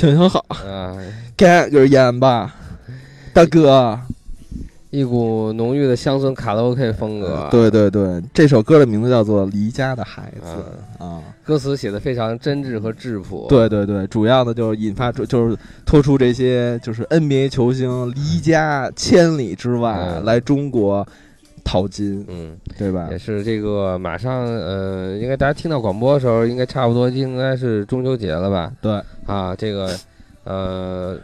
行行好，啊，干就是烟吧，大哥。一股浓郁的乡村卡拉 OK 风格。对对对，这首歌的名字叫做《离家的孩子》啊，歌词写的非常真挚和质朴。对对对，主要的就是引发出，就是拖出这些就是 NBA 球星离家千里之外来中国淘金，嗯，对吧？也是这个马上，呃，应该大家听到广播的时候，应该差不多应该是中秋节了吧？对啊，这个呃。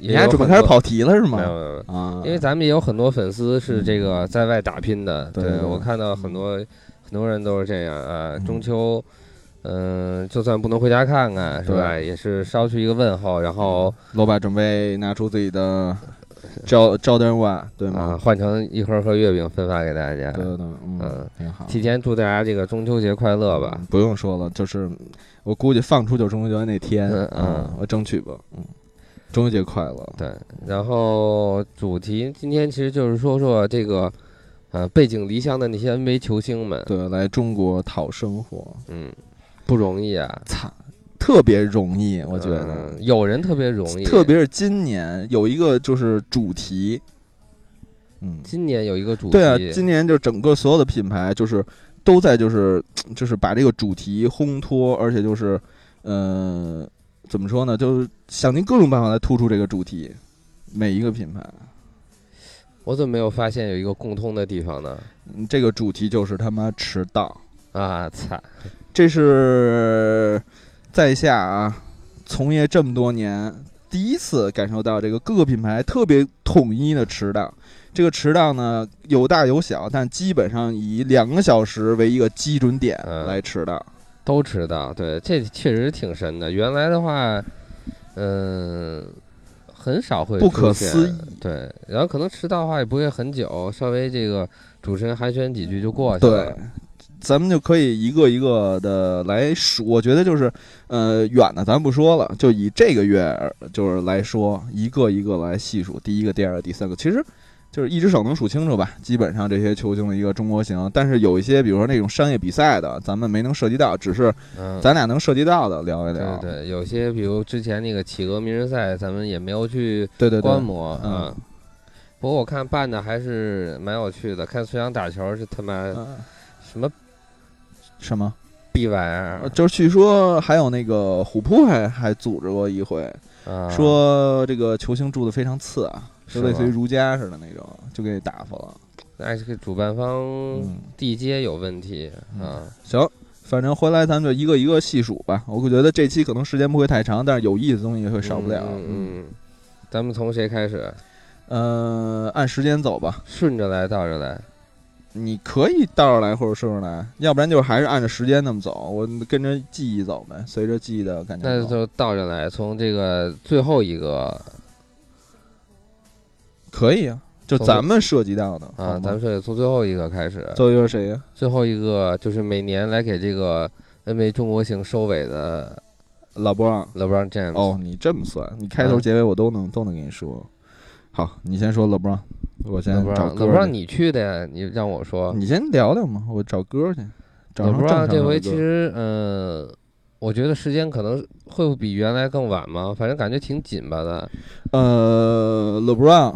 你还准备开始跑题了是吗？没有没有啊，因为咱们也有很多粉丝是这个在外打拼的。对我看到很多很多人都是这样啊。中秋，嗯，就算不能回家看看是吧？也是捎去一个问候。然后老板准备拿出自己的招招点碗，对吗？换成一盒盒月饼分发给大家。对对，嗯，挺好。提前祝大家这个中秋节快乐吧。不用说了，就是我估计放出就中秋节那天，嗯，我争取吧，嗯。中秋节快乐！对，然后主题今天其实就是说说这个，呃，背井离乡的那些 NBA 球星们，对，来中国讨生活，嗯，不容易啊，操，特别容易，我觉得有人特别容易，特别是今年有一个就是主题，嗯，今年有一个主题，对啊，今年就整个所有的品牌就是都在就是 就是把这个主题烘托，而且就是，嗯。怎么说呢？就是想尽各种办法来突出这个主题，每一个品牌。我怎么没有发现有一个共通的地方呢？这个主题就是他妈迟到啊！操，这是在下啊，从业这么多年第一次感受到这个各个品牌特别统一的迟到。这个迟到呢有大有小，但基本上以两个小时为一个基准点来迟到。都迟到，对，这确实挺神的。原来的话，嗯，很少会不可思议，对。然后可能迟到的话也不会很久，稍微这个主持人寒暄几句就过去了。对，咱们就可以一个一个的来数。我觉得就是，呃，远的咱不说了，就以这个月就是来说，一个一个来细数，第一个、第二个、第三个，其实。就是一只手能数清楚吧，基本上这些球星的一个中国行，但是有一些，比如说那种商业比赛的，咱们没能涉及到，只是咱俩能涉及到的聊一聊。对对，有些比如之前那个企鹅名人赛，咱们也没有去对对观摩嗯。不过我看办的还是蛮有趣的，看孙杨打球是他妈什么什么逼玩意儿，就是据说还有那个虎扑还还组织过一回，说这个球星住的非常次啊。就类似于如家似的那种，就给打发了。那这个主办方地接有问题啊。行，反正回来咱们就一个一个细数吧。我觉得这期可能时间不会太长，但是有意思的东西会少不了。嗯，咱们从谁开始？呃，按时间走吧，顺着来，倒着来。你可以倒着来或者顺着来，要不然就还是按照时间那么走。我跟着记忆走呗，随着记忆的感觉。那就倒着来，从这个最后一个。可以啊，就咱们涉及到的啊，咱们是从最后一个开始。最后一个谁呀？最后一个就是每年来给这个 NBA 中国行收尾的老布朗，老布朗 James。哦，你这么算，你开头结尾我都能都能跟你说。好，你先说老布朗，我先找歌。我不让你去的呀？你让我说。你先聊聊嘛，我找歌去。老布朗这回其实，嗯，我觉得时间可能会比原来更晚嘛？反正感觉挺紧巴的。呃，，LeBron，。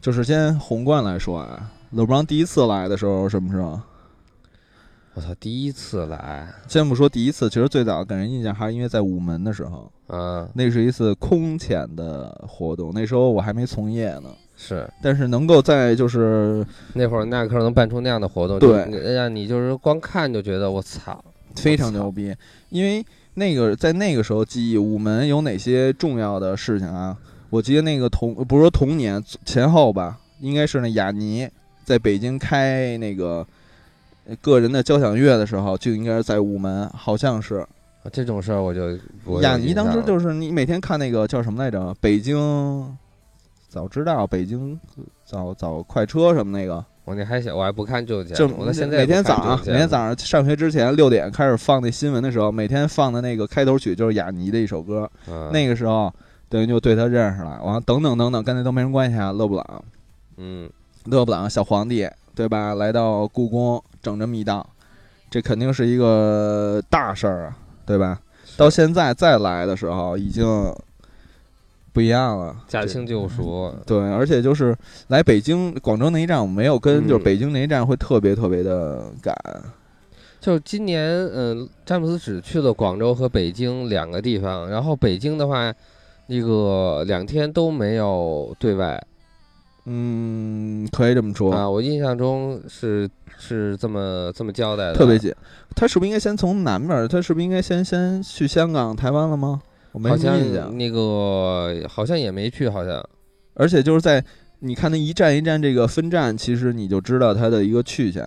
就是先宏观来说啊，，LeBron 第一次来的时候什么时候？我操，第一次来，先不说第一次，其实最早给人印象还是因为在午门的时候，嗯，那是一次空前的活动，那时候我还没从业呢，是，但是能够在就是那会儿耐克能办出那样的活动，对，让你就是光看就觉得我操，非常牛逼，因为那个在那个时候记忆午门有哪些重要的事情啊？我记得那个同不是说同年前后吧，应该是那雅尼在北京开那个个人的交响乐的时候，就应该是在午门，好像是这种事儿，我就雅尼当时就是你每天看那个叫什么来着？北京早知道，北京早早快车什么那个，我那还小，我还不看就就我现在每天早上每天早上上学之前六点开始放那新闻的时候，每天放的那个开头曲就是雅尼的一首歌，那个时候。等于就对他认识了，完了等等等等，跟那都没什么关系啊。勒布朗，嗯，勒布朗小皇帝，对吧？来到故宫整这么一档，这肯定是一个大事儿啊，对吧？到现在再来的时候，已经不一样了，驾轻就熟。对，而且就是来北京、广州那一站，我没有跟，就是嗯北京那一站会特别特别的赶。就今年，嗯，詹姆斯只去了广州和北京两个地方，然后北京的话，那个两天都没有对外嗯，可以这么说，啊，我印象中是是这么这么交代的，特别紧。他是不是应该先从南边儿？他是不是应该先先去香港、台湾了吗？我没印象。那个好像也没去，好像而且就是在你看那一站一站这个分站，其实你就知道它的一个去向。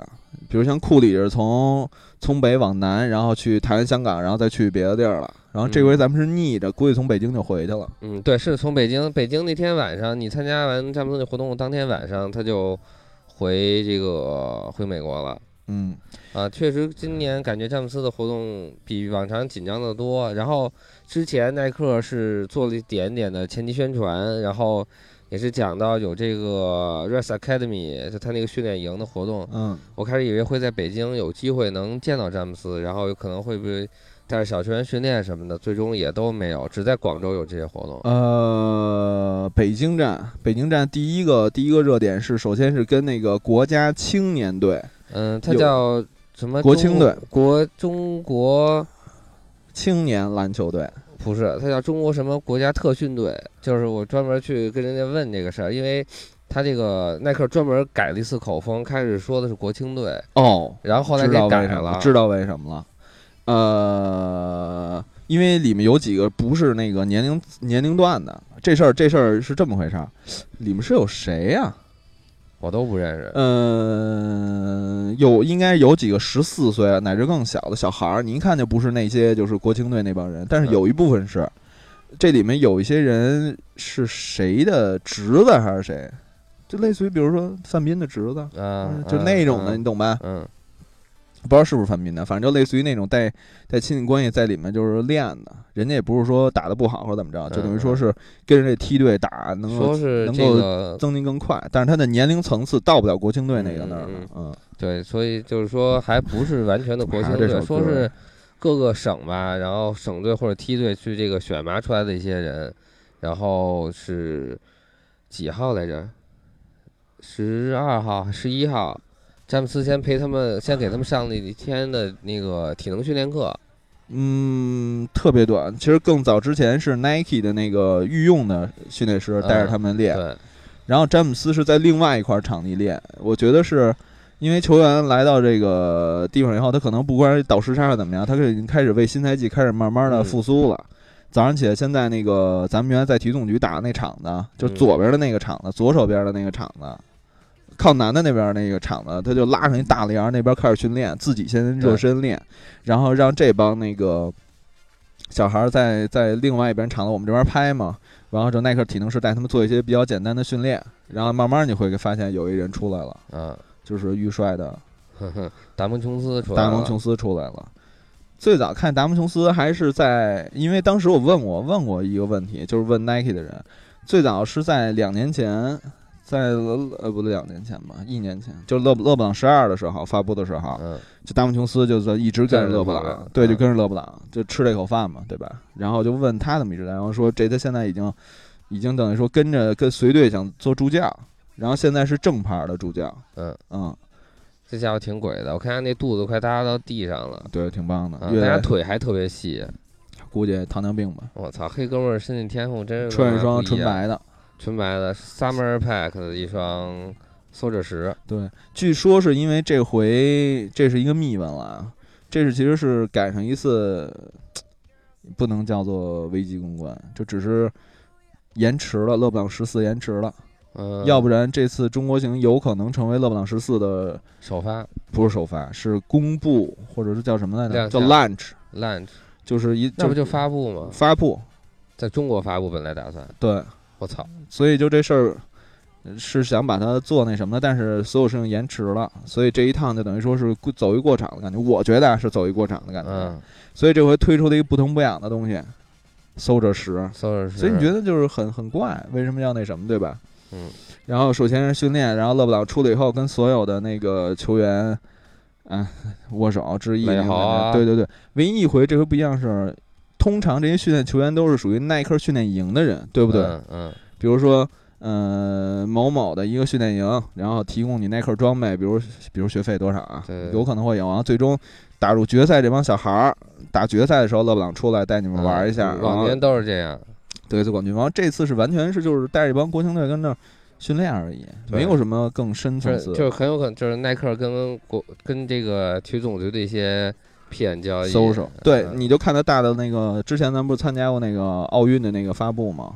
比如像库里是从从北往南，然后去台湾、香港，然后再去别的地儿了。然后这回咱们是逆着，估计从北京就回去了。嗯，对，是从北京，北京那天晚上，你参加完詹姆斯那活动，当天晚上他就回这个回美国了。嗯，啊，确实，今年感觉詹姆斯的活动比往常紧张的多。然后之前耐克是做了一点点的前期宣传，然后也是讲到有这个 Res Academy，就他那个训练营的活动。嗯，我开始以为会在北京有机会能见到詹姆斯，然后有可能会不会带着小球员训练什么的，最终也都没有，只在广州有这些活动。呃，北京站，北京站第一个第一个热点是，首先是跟那个国家青年队、嗯，它叫什么？国青队，国中国青年篮球队。不是，它叫中国什么国家特训队？就是我专门去跟人家问这个事儿，因为他这个耐克专门改了一次口风，开始说的是国青队，哦，然后后来给改了为什么了，。知道为什么了。呃，因为里面有几个不是那个年龄年龄段的，这事儿这事儿是这么回事儿。里面是有谁呀、我都不认识。嗯、有应该有几个十四岁乃至更小的小孩儿，你一看就不是那些就是国青队那帮人，但是有一部分是。这里面有一些人是谁的侄子还是谁？就类似于比如说范斌的侄子，啊，嗯就那种的，嗯你懂吧？嗯，不知道是不是范冰的，反正就类似于那种带带亲戚关系在里面就是练的，人家也不是说打的不好或者怎么着，就等于说是跟着这梯队打，能够说是能够这个增进更快，但是他的年龄层次到不了国青队那个那儿嗯了，嗯。对，所以就是说还不是完全的国青队，说是各个省吧，然后省队或者梯队去这个选拔出来的一些人，然后是几号来着？十二号、十一号，詹姆斯先陪他们，先给他们上了一天的那个体能训练课。嗯，特别短。其实更早之前是 Nike 的那个御用的训练师带着他们练，对，然后詹姆斯是在另外一块场地练。我觉得是因为球员来到这个地方以后，他可能不管是倒时差或怎么样，他已经开始为新赛季开始慢慢的嗯复苏了。早上起来，现在那个咱们原来在体总局打的那场子，就嗯左边的那个场子，左手边的那个场子，靠南的那边那个场子，他就拉上一大帘儿，那边开始训练，自己先热身练，然后让这帮那个小孩儿在在另外一边场子我们这边拍嘛，然后就耐克体能师带他们做一些比较简单的训练，然后慢慢你会发现有一人出来了，啊，就是预帅的达蒙琼斯出来了达蒙琼斯出来了。最早看达蒙琼斯还是在，因为当时我问过问过一个问题，就是问 Nike 的人，最早是在两年前，在呃不对两年前吧，一年前，就是勒勒布朗十二的时候发布的时候，嗯，就达蒙琼斯就在一直跟着勒布朗，对，就嗯跟着勒布朗，就吃这口饭嘛，对吧？然后就问他怎么一直在，然后说这他现在已经已经等于说跟着跟随队想做助教，然后现在是正牌的助教，嗯嗯，这家伙挺鬼的，我看他那肚子快搭到地上了。对，挺棒的，啊，大家腿还特别细，估计糖尿病吧，我操，黑哥们儿身体天赋真是纯白的。纯白的 Summer Pack 的一双缩着石，对，据说是因为这回这是一个秘闻了啊，这是其实是赶上一次，不能叫做危机公关，就只是延迟了，勒布朗十四延迟了，嗯，要不然这次中国行有可能成为勒布朗十四的首发不是首发，是公布或者是叫什么来着？叫 launch，launch，就是一那不就发布吗？发布，在中国发布本来打算，对，我操，所以就这事儿是想把它做那什么的，但是所有事情延迟了，所以这一趟就等于说是过走一过场的感觉。我觉得啊是走一过场的感觉。嗯，所以这回推出的一个不疼不痒的东西，搜着十。搜着十，所以你觉得就是很很怪，为什么要那什么，对吧？嗯，然后首先是训练，然后勒布朗出了以后，跟所有的那个球员，嗯、握手致意对对对，唯一一回这回不一样是，通常这些训练球员都是属于耐克训练营的人，对不对？嗯嗯比如说，呃，某某的一个训练营，然后提供你耐克装备，比如比如学费多少啊对，有可能会有，然后最终打入决赛，这帮小孩儿打决赛的时候，勒布朗出来带你们玩一下，嗯往年都是这样。对最冠军。然后这次是完全是就是带着一帮国青队跟那儿训练而已，没有什么更深层次。就是很有可能就是耐克跟国跟这个体育总局的一些屁眼交易。搜。搜，对，嗯。你就看他大的那个，之前咱不是参加过那个奥运的那个发布吗？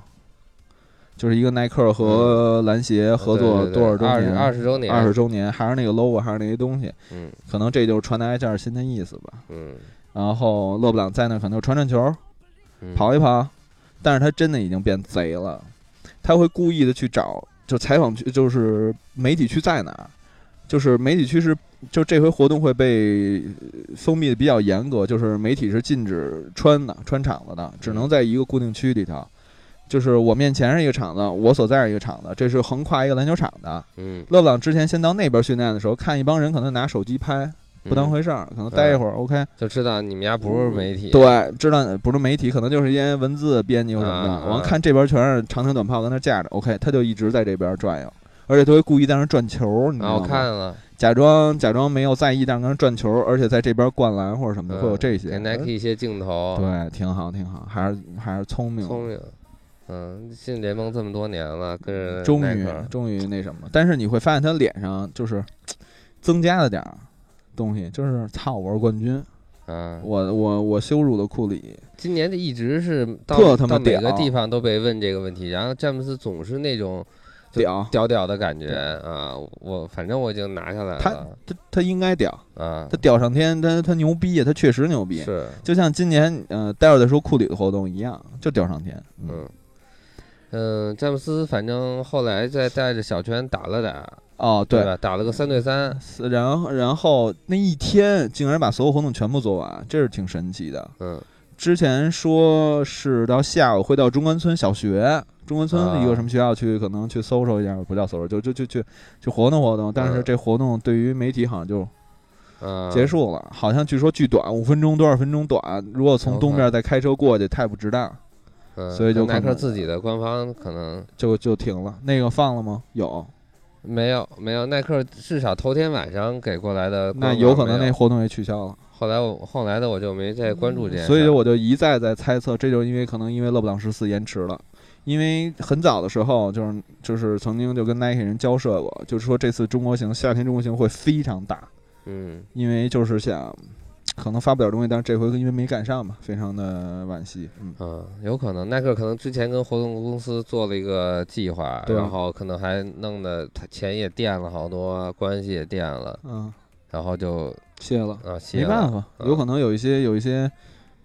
就是一个耐克和篮协合作多少周年？二十周年，二十周年，还是那个 logo，还是那些东西，嗯。可能这就是传达一下新的意思吧。嗯。然后勒布朗在那儿可能传传球，嗯，跑一跑，但是他真的已经变贼了，他会故意的去找，就采访区，就是媒体区在哪儿，就是媒体区是，就这回活动会被封闭的比较严格，就是媒体是禁止穿的，穿场子的，只能在一个固定区里头。就是我面前是一个场子，我所在是一个场子，这是横跨一个篮球场的。嗯勒布朗之前先到那边训练的时候，看一帮人可能拿手机拍，不当嗯回事儿，可能待一会儿，OK。就知道你们家不是媒体。对，知道不是媒体，可能就是一些文字编辑或什么的。完、看这边全是长枪短炮跟那架着，OK，他就一直在这边转悠，而且他会故意在那转球，你知道吗？看了，假装假装没有在意，但跟那转球，而且在这边灌篮或者什么的，会有这些。给 Nike 一些镜头，对，挺好挺好，还是还是聪明，聪明。嗯，进联盟这么多年了，跟人终于终于那什么。但是你会发现他脸上就是增加了点儿东西，就是操，我是冠军，嗯，我我我羞辱了库里，今年这一直是到特到每个地方都被问这个问题，然后詹姆斯总是那种就屌，屌屌的感觉啊，我反正我已经拿下来了。他他他应该屌，啊。他，屌上天，他他牛逼呀，他确实牛逼。是，就像今年呃，待会儿再说库里的活动一样，就屌上天。嗯。嗯，詹姆斯反正后来再带着小圈打了打，哦，对，对。吧？打了个三对三，然后然后那一天竟然把所有活动全部做完，这是挺神奇的。嗯。之前说是到下午会到中关村小学，中关村的一个啊什么学校去，可能去搜搜一下，不叫搜搜，就就就去去活动活动。但是嗯这活动对于媒体好像就啊，结束了，好像据说巨短，五分钟多少分钟短。如果从东边再开车过去，太不值当，嗯，所以就耐克自己的官方可能就就停了。那个放了吗？有，没有没有，耐克至少头天晚上给过来的那有可能那活动也取消了。后来我后来的我就没再关注这件事儿，所以我就一再在猜测，这就是因为可能因为勒布朗十四延迟了，因为很早的时候就是就是曾经就跟 Nike 人交涉过，就是说这次中国行夏天中国行会非常大，嗯因为就是想可能发不了东西，但是这回因为没赶上嘛，非常的惋惜。嗯，嗯，有可能耐克可能之前跟活动公司做了一个计划，对然后可能还弄的他钱也垫了好多，关系也垫了，嗯，然后就谢了，啊歇了没办法，嗯有可能有一些有一些。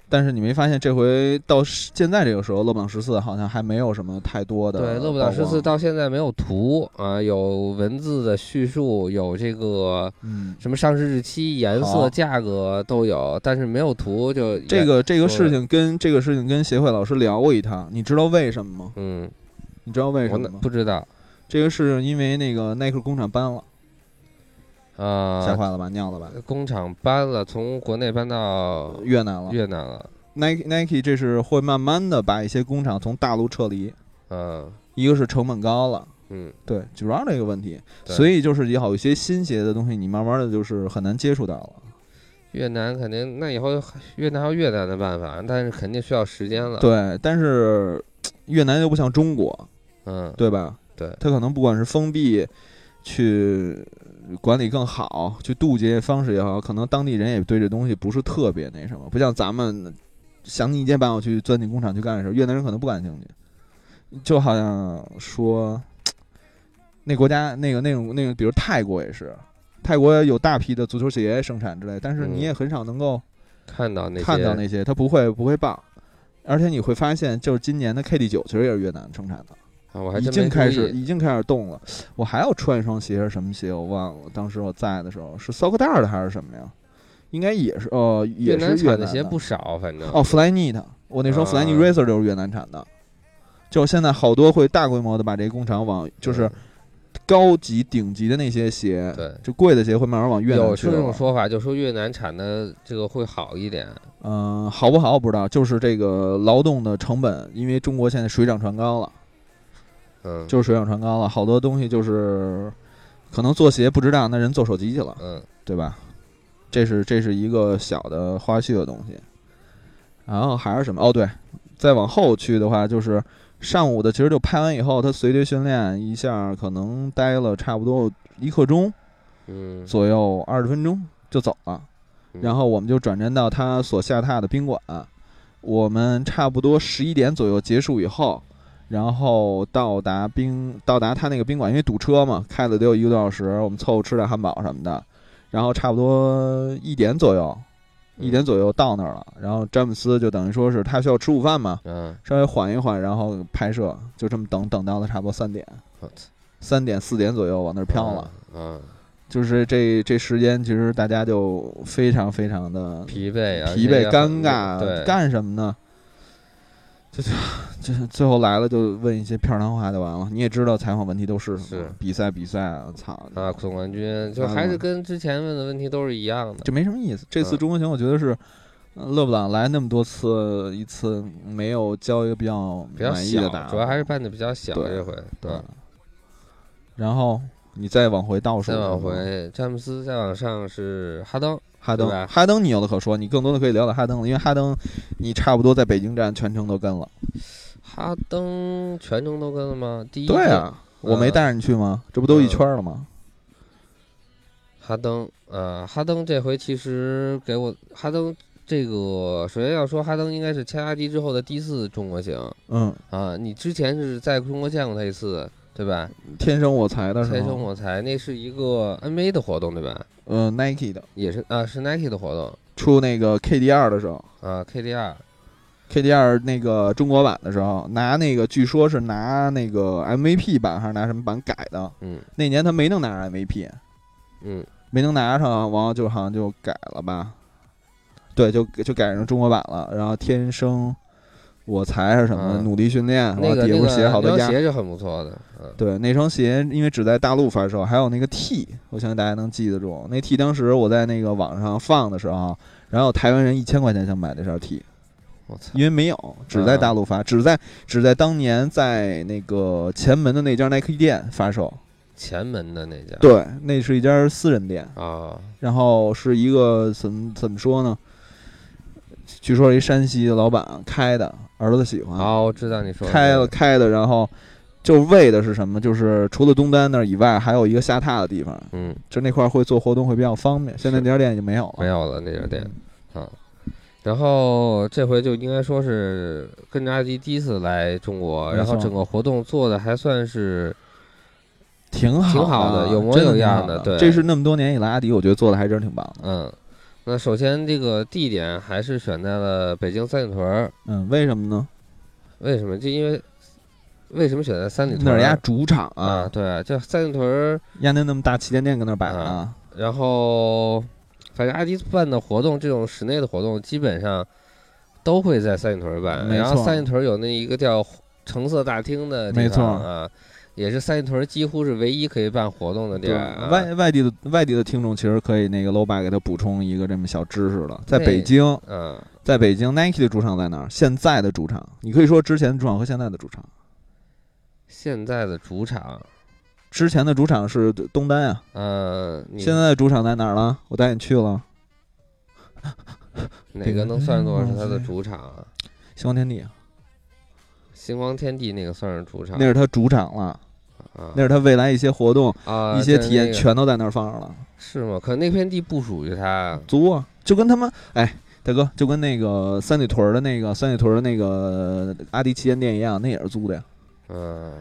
但是你没发现，这回到现在这个时候，勒布朗十四好像还没有什么太多的对，勒布朗十四到现在没有图啊，有文字的叙述，有这个嗯，什么上市日期、颜色、价格都有，但是没有图就这个这个事情跟这个事情跟协会老师聊过一趟，你知道为什么吗？嗯，你知道为什么吗？不知道。这个是因为那个耐克工厂搬了，吓啊，坏了吧？尿了吧？工厂搬了，从国内搬到越南了。越南了，Nike Nike 这是会慢慢的把一些工厂从大陆撤离，嗯一个是成本高了，嗯，对，主要这个问题，所以就是有一些新鞋的东西，你慢慢的就是很难接触到了。越南肯定那以后越南还有越南的办法，但是肯定需要时间了，，对，但是越南又不像中国，嗯，对吧？对它可能不管是封闭，去管理更好，去渡劫方式也好，可能当地人也对这东西不是特别那什么，不像咱们想尽一切办法去钻进工厂去干的时候，越南人可能不感兴趣。就好像说，那国家那个那种那个，比如泰国也是，泰国有大批的足球鞋生产之类，但是你嗯也很少能够看到那些看到那些，它不会不会报。而且你会发现，就是今年的 KD 九其实也是越南生产的。啊，我还已经开始已经开始动了。我还要穿一双鞋是什么鞋？我忘了。当时我在的时候是骚克带儿的还是什么呀？应该也是哦，越也是越南产的鞋不少，反正哦，Flyknit，我那双啊 Flyknit Racer 就是越南产的。就现在好多会大规模的把这个工厂往，就是嗯高级顶级的那些鞋，对，就贵的鞋会慢慢往越南去有这种。说法，就说越南产的这个会好一点。嗯、好不好我不知道，就是这个劳动的成本，因为中国现在水涨船高了，嗯，就是水涨船高了，好多东西就是可能做鞋不值当，那人做手机去了，嗯对吧？这是这是一个小的花絮的东西。然后还是什么？哦，对，再往后去的话，就是上午的，其实就拍完以后，他随队训练一下，可能待了差不多一刻钟嗯，左右，二十分钟就走了。嗯然后我们就转战到他所下榻的宾馆，我们差不多十一点左右结束以后，然后到达宾到达他那个宾馆，因为堵车嘛，开了得有一个多小时，我们凑合吃点汉堡什么的，然后差不多一点左右，一点左右到那儿了。然后詹姆斯就等于说是他需要吃午饭嘛，嗯，稍微缓一缓，然后拍摄，就这么等等到了差不多三点，三点四点左右往那儿飘了。嗯，就是这这时间，其实大家就非常非常的疲惫啊，疲惫、尴尬，干什么呢？就就就是最后来了，就问一些片儿汤话就完了。你也知道采访问题都是什么是，比赛比赛啊，操，啊，总冠军就啊还是跟之前问的问题都是一样的。就没什么意思。这次嗯中国行，我觉得是。呃勒布朗来那么多次，一次没有交一个比较满意的答案，主要还是办的比较小这回。对嗯。然后你再往回倒数，再往回，詹姆斯再往上是哈登，哈登哈登你有的可说，你更多的可以聊聊哈登了，因为哈登你差不多在北京站全程都跟了。哈登全程都跟了吗？第一对啊，我没嗯带着你去吗？这不都一圈了吗？哈登，呃，哈登这回其实给我哈登这个，首先要说哈登应该是切拉迪之后的第四中国行嗯，啊。你之前是在中国见过他一次，对吧？天生我材的？天生我材，那是一个 NBA 的活动，对吧？嗯，Nike 的也是啊，是 Nike 的活动出那个 KD 二的时候啊，KDR，，KD 二那个中国版的时候，拿那个据说是拿那个 MVP 版还是拿什么版改的？嗯那年他没能拿上 MVP，嗯，没能拿上，然后就好像就改了吧？对，就就改成中国版了。然后天生我才是什么，嗯努力训练，那个那完了底下不是写好多鞋是很不错的，嗯对，那双鞋因为只在大陆发售，还有那个 T，我相信大家能记得住。那 T 当时我在那个网上放的时候，然后台湾人一千块钱想买那双 T，我操，因为没有，只在大陆发，只在只在当年在那个前门的那家 Nike 店发售。前门的那家，对，那是一家私人店，啊，然后是一个怎么怎么说呢？据说是一山西的老板开的，儿子喜欢，哦，我知道你说的开了开的，然后就为的是什么？就是除了东单那儿以外，还有一个下榻的地方，嗯，就那块儿会做活动会比较方便。现在那家店已经没有了，没有了那家店嗯啊。然后这回就应该说是跟着阿迪第一次来中国，然后整个活动做的还算是挺好，挺好的有模有样的。的对这是那么多年以来阿迪，我觉得做的还真是挺棒的。嗯。那首先这个地点还是选在了北京三里屯儿，嗯，为什么呢？为什么？就因为为什么选在三里屯那儿？是家主场啊，啊，对啊，就三里屯儿，压那那么大旗舰店搁那儿摆着啊啊。然后反正阿迪办的活动，这种室内的活动基本上都会在三里屯儿办。然后三里屯儿有那一个叫橙色大厅的地没错方啊，也是三里屯儿几乎是唯一可以办活动的地对儿、啊。外外地的外地的听众其实可以那个 low 爸给他补充一个这么小知识了，在北京，嗯，在北京 Nike 的主场在哪儿？现在的主场，你可以说之前的主场和现在的主场。现在的主场，之前的主场是东单啊，呃，现在的主场在哪儿了？我带你去了，哪个能算作是他的主场啊？星光天地，星光天地那个算是主场那是他主场了，啊那是他未来一些活动、啊，一些体验全都在那儿放着了。是吗？可那片地不属于他。租啊，就跟他们哎，大哥，就跟那个三里屯儿的那个三里屯儿的那个阿迪旗舰店一样，那也是租的呀。嗯，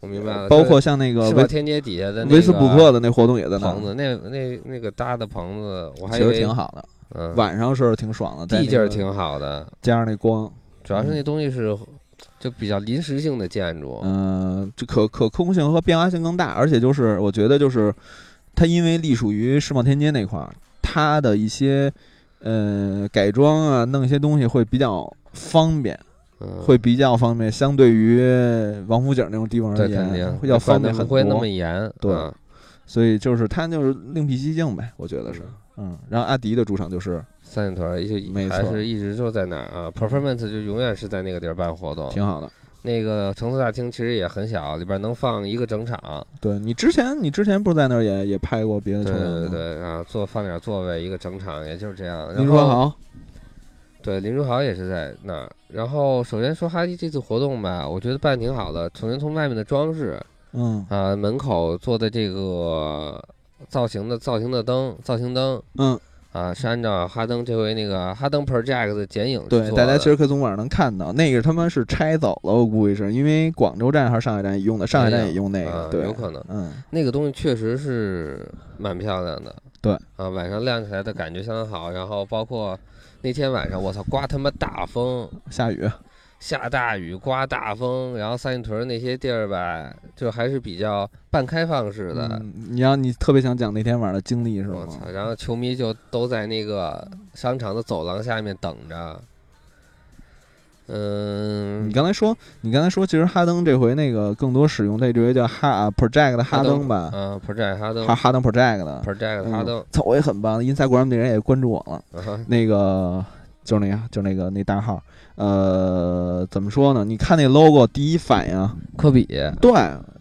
我明白了。包括像那个维是吧？天街底下的那个维斯布克的那活动也在那儿棚，子，那那那个搭的棚子，我还其实挺好的，嗯，晚上是挺爽的，地那个劲儿挺好的，加上那光，主要是那东西是就比较临时性的建筑。嗯，就可可控性和变化性更大，而且就是我觉得就是它因为隶属于世贸天阶那块儿，它的一些呃改装啊，弄一些东西会比较方便，嗯会比较方便，相对于王府井那种地方而言，要方便很多不会那么。严，对嗯所以就是他就是另辟蹊径呗，我觉得是。嗯，然后阿迪的主场就是三里屯儿就没错还是一直就在那儿啊，performance 就永远是在那个地儿办活动。挺好的。那个橙色大厅其实也很小，里边能放一个整场。对你之前你之前不是在那儿也也拍过别的对？对对啊，坐放点座位，一个整场，也就是这样。林书豪，对林书豪也是在那儿。然后首先说哈迪这次活动吧，我觉得办得挺好的。首先从外面的装饰嗯啊，门口做的这个造型的造型的灯，造型灯嗯，啊，是按照哈登这回那个哈登 Project 的剪影去对，大家其实可以从网上能看到，那个他妈是拆走了，我估计是因为广州站还是上海站也用的，上海站也用那啊个，对，有可能嗯，那个东西确实是蛮漂亮的。对啊，晚上亮起来的感觉相当好。然后包括那天晚上，我操，刮他妈大风，下雨，下大雨，刮大风，然后三里屯那些地儿吧，就还是比较半开放式的。嗯，你要你特别想讲那天晚上的经历是吗？我操！然后球迷就都在那个商场的走廊下面等着。嗯你，刚才说，你刚才说，其实哈登这回那个更多使用这回叫哈啊 Project 哈登吧，啊，Project 哈登哈哈登 Project 的，，Project 哈登，操，我也很棒，Instagram 那人也关注我了，啊那个就是那个就是那个那大号，呃，怎么说呢？你看那 logo 第一反应，科比，对，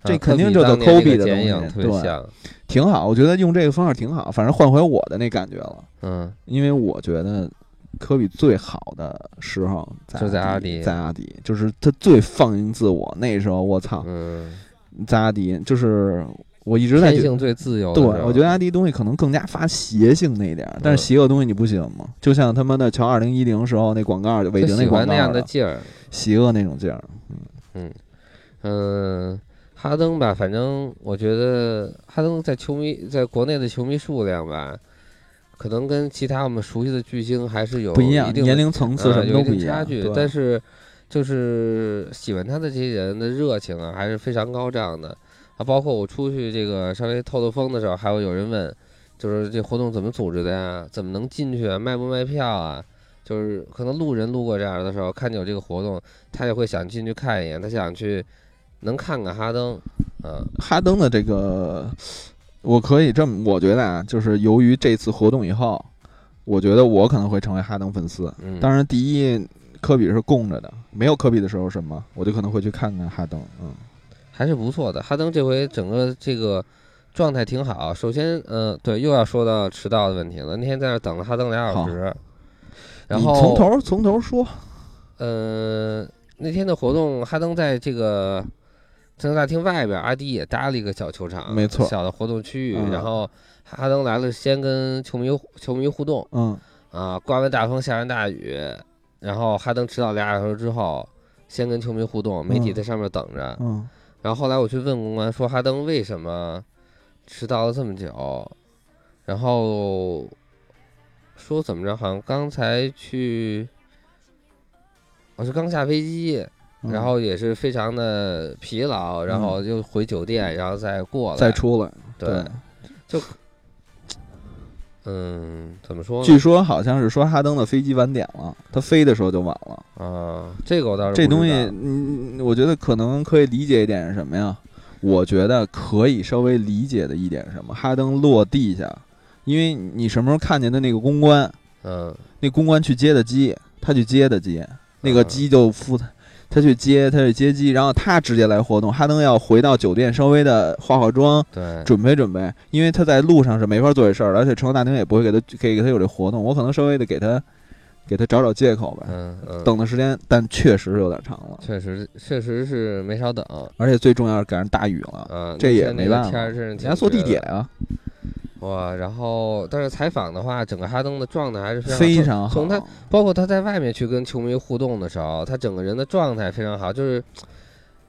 这肯定就就是 Kobe 的东西，对，挺好，我觉得用这个方式挺好，反正换回我的那感觉了，嗯，因为我觉得科比最好的时候在就在阿迪，在阿迪，就是他最放任自我，那时候我操，在阿迪就是我一直在最自由的对，我觉得阿迪东西可能更加发邪性那一点儿，但是邪恶东西你不喜欢吗？就像他妈的乔二零一零时候那广告，韦就宁广告喜欢那样的的劲儿。邪恶那种劲儿。嗯嗯，哈登吧，反正我觉得哈登在球迷在国内的球迷数量吧，可能跟其他我们熟悉的巨星还是有不一样，的年龄层次呃什么有一定差都不一样。对。距但是就是喜欢他的这些人的热情啊，还是非常高涨的啊。包括我出去这个稍微透透风的时候，还会有人问，就是这活动怎么组织的呀？怎么能进去啊？卖不卖票啊？就是可能路人路过这儿的时候，看见有这个活动，他也会想进去看一眼，他想去能看看哈登，嗯哈登的这个，我可以这么，我觉得啊，就是由于这次活动以后，我觉得我可能会成为哈登粉丝。嗯，当然，第一，科比是供着的，没有科比的时候什么，我就可能会去看看哈登。嗯，还是不错的。哈登这回整个这个状态挺好。首先，呃、对，又要说到迟到的问题了。那天在那等了哈登俩小时，然后从头从头说。呃，那天的活动，哈登在这个政治大厅外边，阿迪也搭了一个小球场，没错小的活动区域。嗯然后哈登来了，先跟球迷球迷互动嗯啊，刮完大风，下完大雨，然后哈登迟到俩小时之后，先跟球迷互动，媒体嗯在上面等着。嗯然后后来我去问公关说哈登为什么迟到了这么久，然后说怎么着，好像刚才去，我是刚下飞机，嗯，然后也是非常的疲劳，然后就回酒店，然后再过来，再出来。对，嗯，怎么说呢？据说好像是说哈登的飞机晚点了，他飞的时候就晚了。啊，这个我倒是这东西，嗯，我觉得可能可以理解一点是什么呀？我觉得可以稍微理解的一点是什么？哈登落地下，因为你什么时候看见的那个公关，嗯那公关去接的机，他去接的机，那个嗯机就付他，他去接，他去接机，然后他直接来活动。哈登要回到酒店稍微的化化妆，对，准备准备，因为他在路上是没法做这事儿的，而且城市大厅也不会给他给给他有这活动。我可能稍微的给他给他找找借口吧。嗯嗯，等的时间，但确实有点长了，确实确实是没少等而且最重要是赶上大雨了，啊，这也没办法天是挺人家坐地铁啊，哇，然后但是采访的话，整个哈登的状态还是非常非从常好。从他包括他在外面去跟球迷互动的时候，他整个人的状态非常好，就是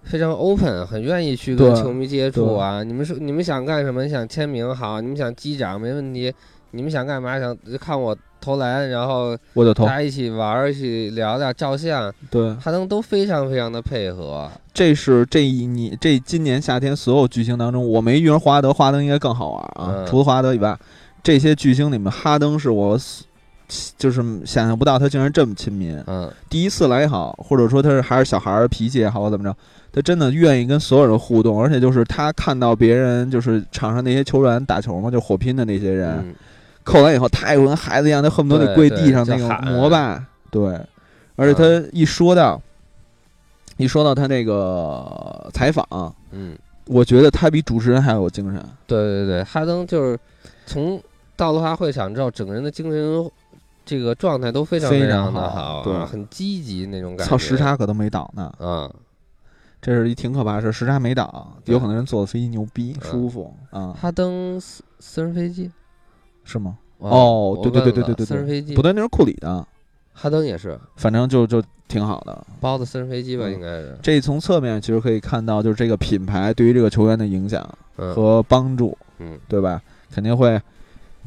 非常 open，很愿意去跟球迷接触啊。你们说你们想干什么？你想签名好，你们想击掌没问题，你们想干嘛？想看我投篮，然后我就投大。家一起玩儿，一起聊聊，照相，对，哈登都非常非常的配合。这是这一年这今年夏天所有巨星当中，我没遇上华德，华德应该更好玩啊。嗯除了华德以外，这些巨星里面，哈登是我就是想象不到他竟然这么亲民。嗯第一次来也好，或者说他是还是小孩儿脾气也好，怎么着，他真的愿意跟所有人互动，而且就是他看到别人就是场上那些球员打球嘛，就火拼的那些人，嗯扣完以后，他也跟孩子一样，他恨不得得跪地上那种膜拜。对，而且他一说到，一说到他那个采访，嗯，我觉得他比主持人还要有精神。对对对，哈登就是从到了华会场之后，整个人的精神这个状态都非常非非常好常的好，对啊很积极那种感觉。操，时差可都没倒呢，嗯，这是一挺可怕的事。时差没倒，有可能人坐的飞机牛逼嗯舒服啊，哈登私私人飞机。是吗？哦哦对对对对对对对私人飞机不对，那是库里的，哈登也是反正就就挺好的。包的私人飞机吧，嗯应该是。这从侧面其实可以看到，就是这个品牌对于这个球员的影响嗯和帮助，嗯对吧？肯定会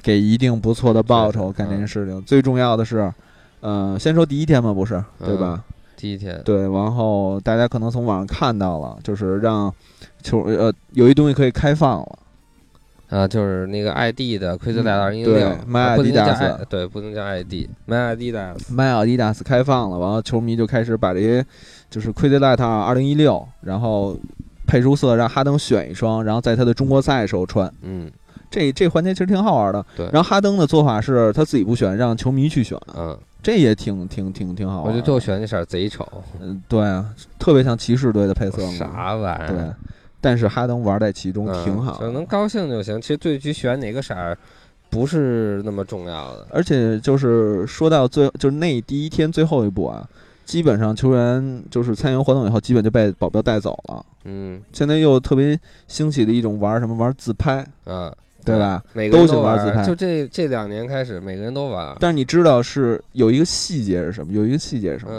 给一定不错的报酬干这嗯件事情。最重要的是，呃，先说第一天嘛，不是对吧？第一天。对，然后大家可能从网上看到了，就是让球呃有一东西可以开放了，啊，就是那个 ID 的奎泽嗯戴二零一对六，迈啊不能叫阿迪达斯 I- 对，不能叫 ID，迈阿迪达斯。迈阿迪达斯开放了，然后球迷就开始把这些就是 Light 二零一六，然后配出色，让哈登选一双，然后在他的中国赛时候穿。嗯这这环节其实挺好玩的。对然后哈登的做法是他自己不选，让球迷去选，嗯，这也挺挺挺挺好。我觉得最后选那色儿贼丑，嗯，对啊，特别像骑士队的配色嘛。啥玩意对儿？，但是哈登玩在其中嗯挺好能高兴就行。其实对局选哪个色儿不是那么重要的。而且就是说到最，就是那第一天最后一步啊，基本上球员就是参与活动以后，基本就被保镖带走了。嗯现在又特别兴起的一种玩什么玩自拍，啊，对吧？每个人都喜欢玩玩自拍就这这两年开始，每个人都玩。但是你知道是有一个细节是什么？有一个细节是什么？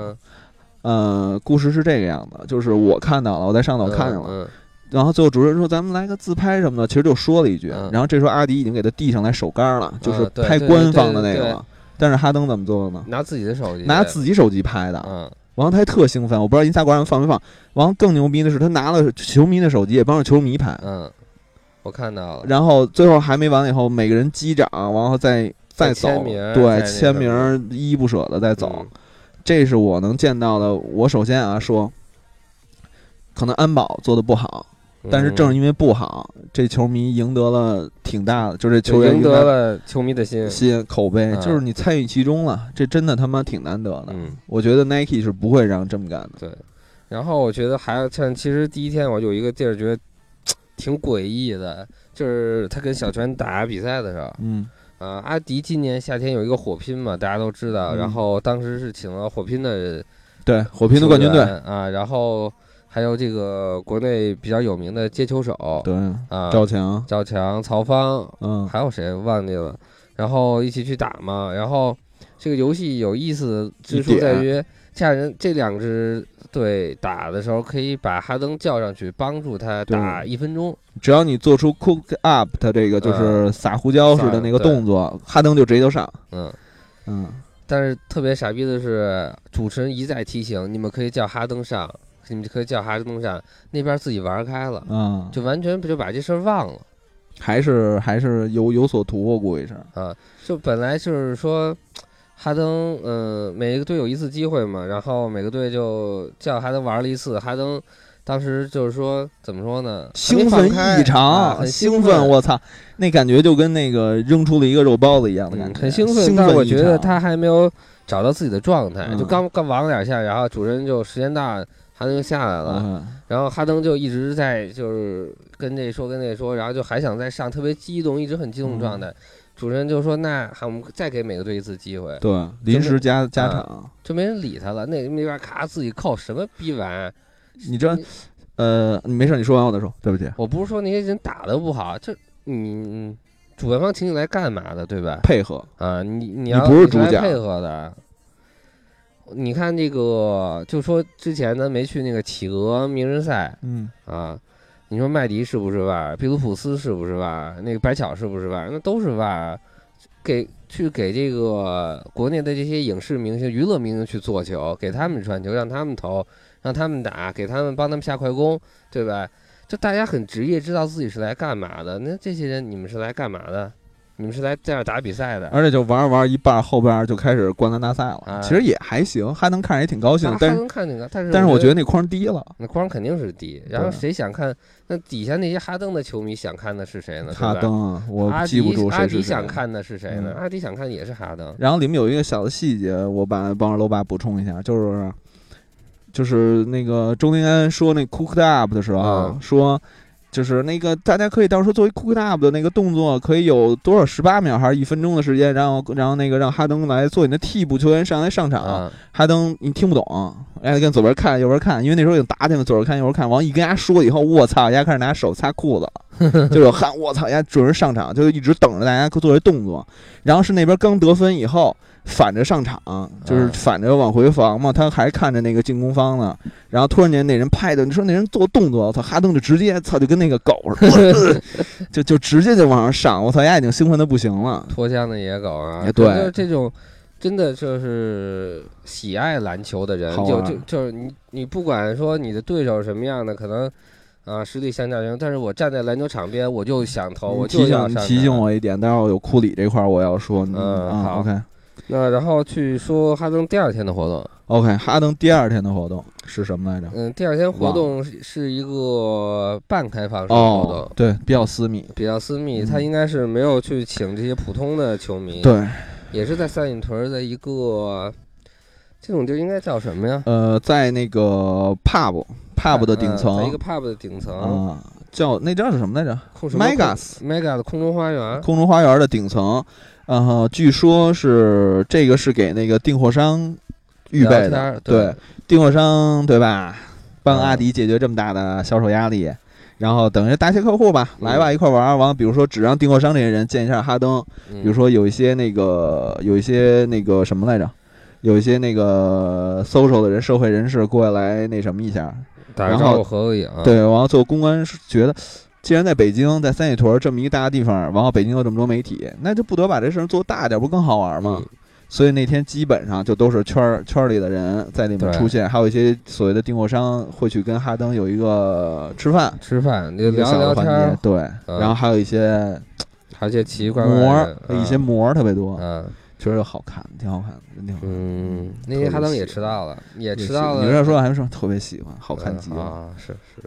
嗯，呃，故事是这个样的，就是我看到了，我在上头看见了，嗯然后最后主持人说咱们来个自拍什么的，其实就说了一句，嗯然后这时候阿迪已经给他递上来手杆了，就是拍官方的那个了。但是哈登怎么做的呢？拿自己的手机，拿自己手机拍的，嗯然后他还特兴奋，我不知道 Instagram 放没放。然后更牛逼的是，他拿了球迷的手机，也帮着球迷拍。嗯，我看到了。然后最后还没完了以后，每个人击掌，然后再再走，签名对，签名依依不舍的再走。嗯这是我能见到的。我首先啊说，可能安保做的不好，但是正是因为不好，这球迷赢得了挺大的，就这球员赢得得了球迷的心。心口碑，嗯就是你参与其中了，这真的他妈挺难得的。嗯，我觉得 Nike 是不会让这么干的。对。然后我觉得还有像，其实第一天我有一个地儿觉得挺诡异的，就是他跟小泉打比赛的时候，嗯啊，阿迪今年夏天有一个火拼嘛，大家都知道。嗯然后当时是请了火拼的对，火拼的冠军队啊，然后还有这个国内比较有名的接球手对，啊，赵强，赵强、曹芳，嗯还有谁忘记了，然后一起去打嘛。然后这个游戏有意思之处在于，家人这两支队打的时候，可以把哈登叫上去帮助他打一分钟。只要你做出 cook up 的这个就是撒胡椒似的那个动作，哈登就直接就上。嗯，嗯，但是特别傻逼的是，主持人一再提醒你们可以叫哈登上，你们可以叫哈登上，那边自己玩开了，啊，就完全不就把这事儿忘了。还是还是有有所图，我估计是。啊，就本来就是说，哈登，嗯、每个队有一次机会嘛，然后每个队就叫哈登玩了一次，哈登当时就是说怎么说呢？兴奋异常，啊很兴奋，我操，那感觉就跟那个扔出了一个肉包子一样的感嗯，觉，很兴奋。奋但是我觉得他还没有找到自己的状态，就嗯刚刚玩了两下，然后主人就时间到，哈登就下来了，嗯然后哈登就一直在就是跟这说跟那说，然后就还想再上，特别激动，一直很激动状嗯态。主持人就说：“那我们再给每个队一次机会。”对，临时加加啊场，就没人理他了。那那边咔自己扣什么逼玩意儿？你这，呃，你没事，你说完我再说，对不起，我不是说那些人打的不好，这你你主办方请你来干嘛的，对吧？配合，啊，你你你要不是主讲来配合的。你看这个，就说之前咱没去那个企鹅名人赛嗯，啊，你说麦迪是不是腕儿？比卢普斯是不是腕儿？那个白巧是不是腕儿？那都是腕儿。给去给这个国内的这些影视明星、娱乐明星去做球，给他们传球，让他们投，让他们打，给他们帮他们下快攻，对吧？就大家很职业，知道自己是来干嘛的。那这些人，你们是来干嘛的？你们是来这样打比赛的。而且就玩着玩着一半，后边就开始灌篮大赛了。啊其实也还行，哈登看着也挺高兴哈，但是登看那个，但是但是我觉得得那框低了。那框肯定是低。然后谁想看？那底下那些哈登的球迷想看的是谁呢？哈登啊，我记不住阿迪想看的是谁呢？嗯阿迪想看也是哈登。然后里面有一个小的细节，我把帮着楼爸补充一下，就是就是那个周林安说那 cooked up 的时候，嗯说就是那个大家可以到时候作为 cooked up 的那个动作，可以有多少十八秒还是一分钟的时间，然后然后那个让哈登来做你的替补球员上来上场。啊，哈登你听不懂，哎，跟左边看右边看，因为那时候已经打起来了，左边看右边看，完一跟人家说以后，我操，人家开始拿手擦裤子，就有汗，我操，人家准时上场，就一直等着大家做这动作，然后是那边刚得分以后。反着上场，就是嗯反着往回防嘛，他还看着那个进攻方呢。然后突然间那人拍的，你说那人做动作，我操，哈登就直接操就跟那个狗似的，就就直接就往上上，我操，人家已经兴奋的不行了。脱缰的野狗啊哎，对就是这种。真的就是喜爱篮球的人，就就就是你，你不管说你的对手什么样的，可能啊实力相较型，但是我站在篮球场边，我就想投，我提就要上醒提醒。我一点，待会儿有库里这块儿我要说，嗯啊好，OK 那然后去说哈登第二天的活动，OK，哈登第二天的活动是什么来着？嗯，第二天活动是是一个半开放式活动，哦，对，比较私密，比较私密，嗯他应该是没有去请这些普通的球迷，，对，也是在三里屯的一个这种地儿应该叫什么呀？呃，在那个 pub pub 的顶嗯在层一个 pub 的顶层，啊，叫那叫是什么来着？Megas Mega 的空中花园，空中花园的顶层，然后据说是这个是给那个订货商预备的对，订货商对吧？帮嗯阿迪解决这么大的销售压力，然后等于答谢客户吧，嗯来吧，一块玩儿。完了，比如说只让订货商这些人见一下哈登，比比如说有一些那个有一些那个什么来着，有一些那个 social 的人、社会人士过来那什么一下，然后合个影，对，完了最后公关是觉得。既然在北京，在三里屯这么一个大地方，然后北京有这么多媒体，那就不得把这事儿做大点，不更好玩吗？嗯所以那天基本上就都是圈儿圈儿里的人在里面出现，还有一些所谓的订货商会去跟哈登有一个吃饭，吃饭聊小的环节聊天，，对，嗯然后还有一些还有一些奇奇怪怪的，一些膜儿特别多，嗯确实好看，挺好看的，真挺好看。嗯，那天哈登也迟到了，也也迟到了，你这说还说特别喜欢，好看极了。嗯啊！是是，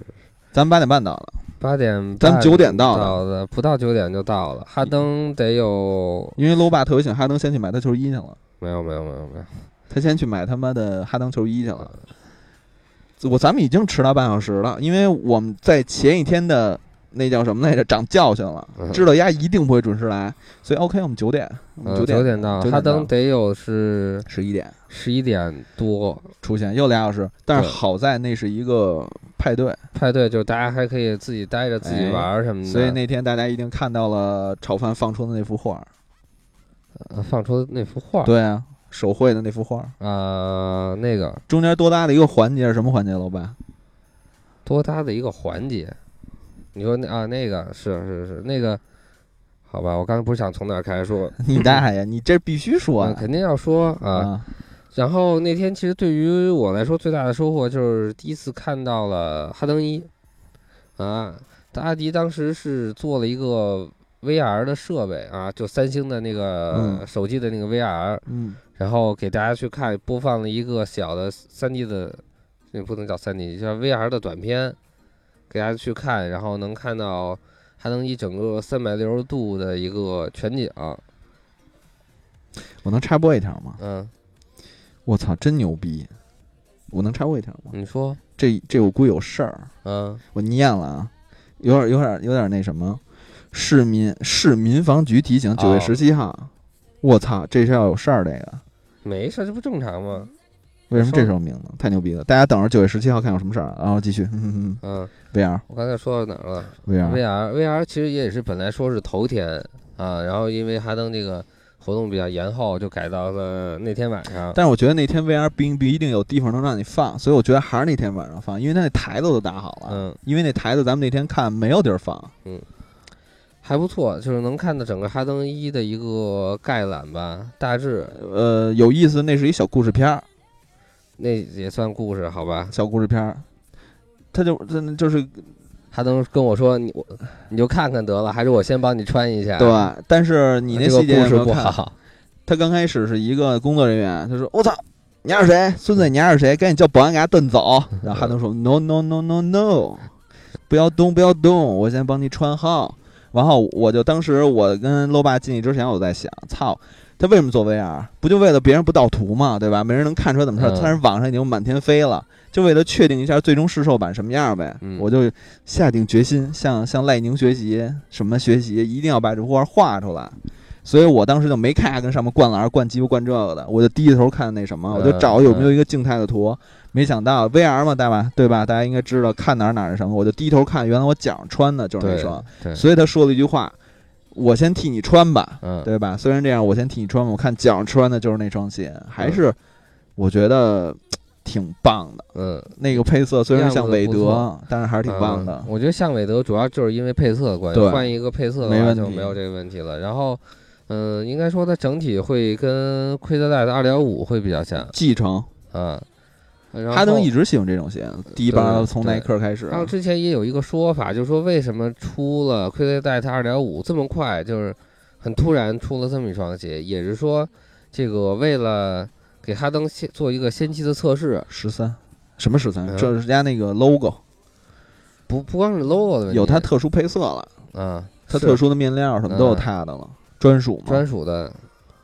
咱们八点半到的，八点咱们九点到到的的，不到九点就到了。哈登得有因为楼爸特别喜欢哈登，先去买他球衣去了。没有没有没有没有，他先去买他妈的哈登球衣去了。我咱们已经迟到半小时了，因为我们在前一天的那叫什么来着，长教训了，嗯。知道丫一定不会准时来，所以 OK，我们九点，我们嗯九点九点到，哈登得有是十一点。十一点多。出现，又俩小时。但是好在那是一个派对，派对，就大家还可以自己待着自己哎玩儿什么的。所以那天大家一定看到了炒饭放出的那幅画。呃放出的那幅画，对啊，手绘的那幅画，啊，那个中间多大的一个环节是什么环节，老板？多大的一个环节？你说那啊，那个是是是那个，好吧，我刚才不是想从哪儿开始说，你大爷，你这必须说啊！嗯肯定要说啊。啊，然后那天其实对于我来说最大的收获就是第一次看到了哈登一，啊，阿迪当时是做了一个 VR 的设备啊，就三星的那个嗯手机的那个 VR，、嗯，然后给大家去看，播放了一个小的3 D 的，那不能叫3 D，叫 VR 的短片，给大家去看，然后能看到哈登一整个三百六十度的一个全景，我能插播一条吗？嗯，我操，真牛逼！我能插播一条吗？你说，这这我估计有事儿，嗯我念了啊，有点有点有点那什么，市民市民防局提醒，九月哦十七号，我操，这是要有事儿，这个没事，这不正常吗？为什么这时候名呢？太牛逼了！大家等着九月十七号看有什么事儿，然后继续。嗯 嗯，VR 我刚才说到哪儿了 VR，？VR VR 其实也是本来说是头天啊，然后因为哈登这个活动比较延后，就改到了那天晚上。但是我觉得那天 VR 并不一定有地方能让你放，所以我觉得还是那天晚上放，因为他那台子都打好了。嗯，因为那台子咱们那天看没有地儿放。嗯还不错，就是能看到整个哈登一的一个概览吧，大致呃，有意思，那是一小故事片儿，那也算故事，好吧？小故事片儿，他就真的就是哈登跟我说你我你就看看得了，还是我先帮你穿一下。对，但是你那这个细节故事不有没有看？好。他刚开始是一个工作人员，他说：“我操，你丫是谁？孙子，你丫是谁？赶紧叫保安给他蹬走。”然后哈登说：“No No No No No，不要动，不要动，我先帮你穿好。”然后我就当时我跟搂爸进去之前，我在想，操，他为什么做 VR？不就为了别人不盗图嘛，对吧？没人能看出来怎么事儿但是网上已经满天飞了，就为了确定一下最终试售版什么样呗。嗯我就下定决心，向向赖宁学习，什么学习，一定要把这幅画画出来。所以我当时就没看跟上面灌篮、灌鸡巴、灌这个的，我就低着头看那什么，我就找有没有一个静态的图。没想到 VR 嘛，对吧？对吧？大家应该知道看哪儿哪儿是什么，我就低头看，原来我脚上穿的就是那双。所以他说了一句话：“我先替你穿吧，嗯，对吧？”虽然这样，我先替你穿吧。我看脚上穿的就是那双鞋，还是我觉得挺棒的。嗯，那个配色虽然像韦德但是还是挺棒的嗯。我觉得像韦德主要就是因为配色的关系，换一个配色的话就没有这个问题了。然后，嗯，应该说它整体会跟奎德戴的二点五会比较像，继承嗯。哈登一直喜欢这种鞋，第一把对从耐克开始然。后之前也有一个说法，就是说为什么出了傀儡带它二点五这么快，就是很突然出了这么一双鞋，也是说这个为了给哈登先做一个先期的测试，十三，什么十三？嗯这是人家那个 logo 不不光是 logo 的问题，有它特殊配色了，啊，是它特殊的面料什么都有嗯它的了，专属嘛。专属的，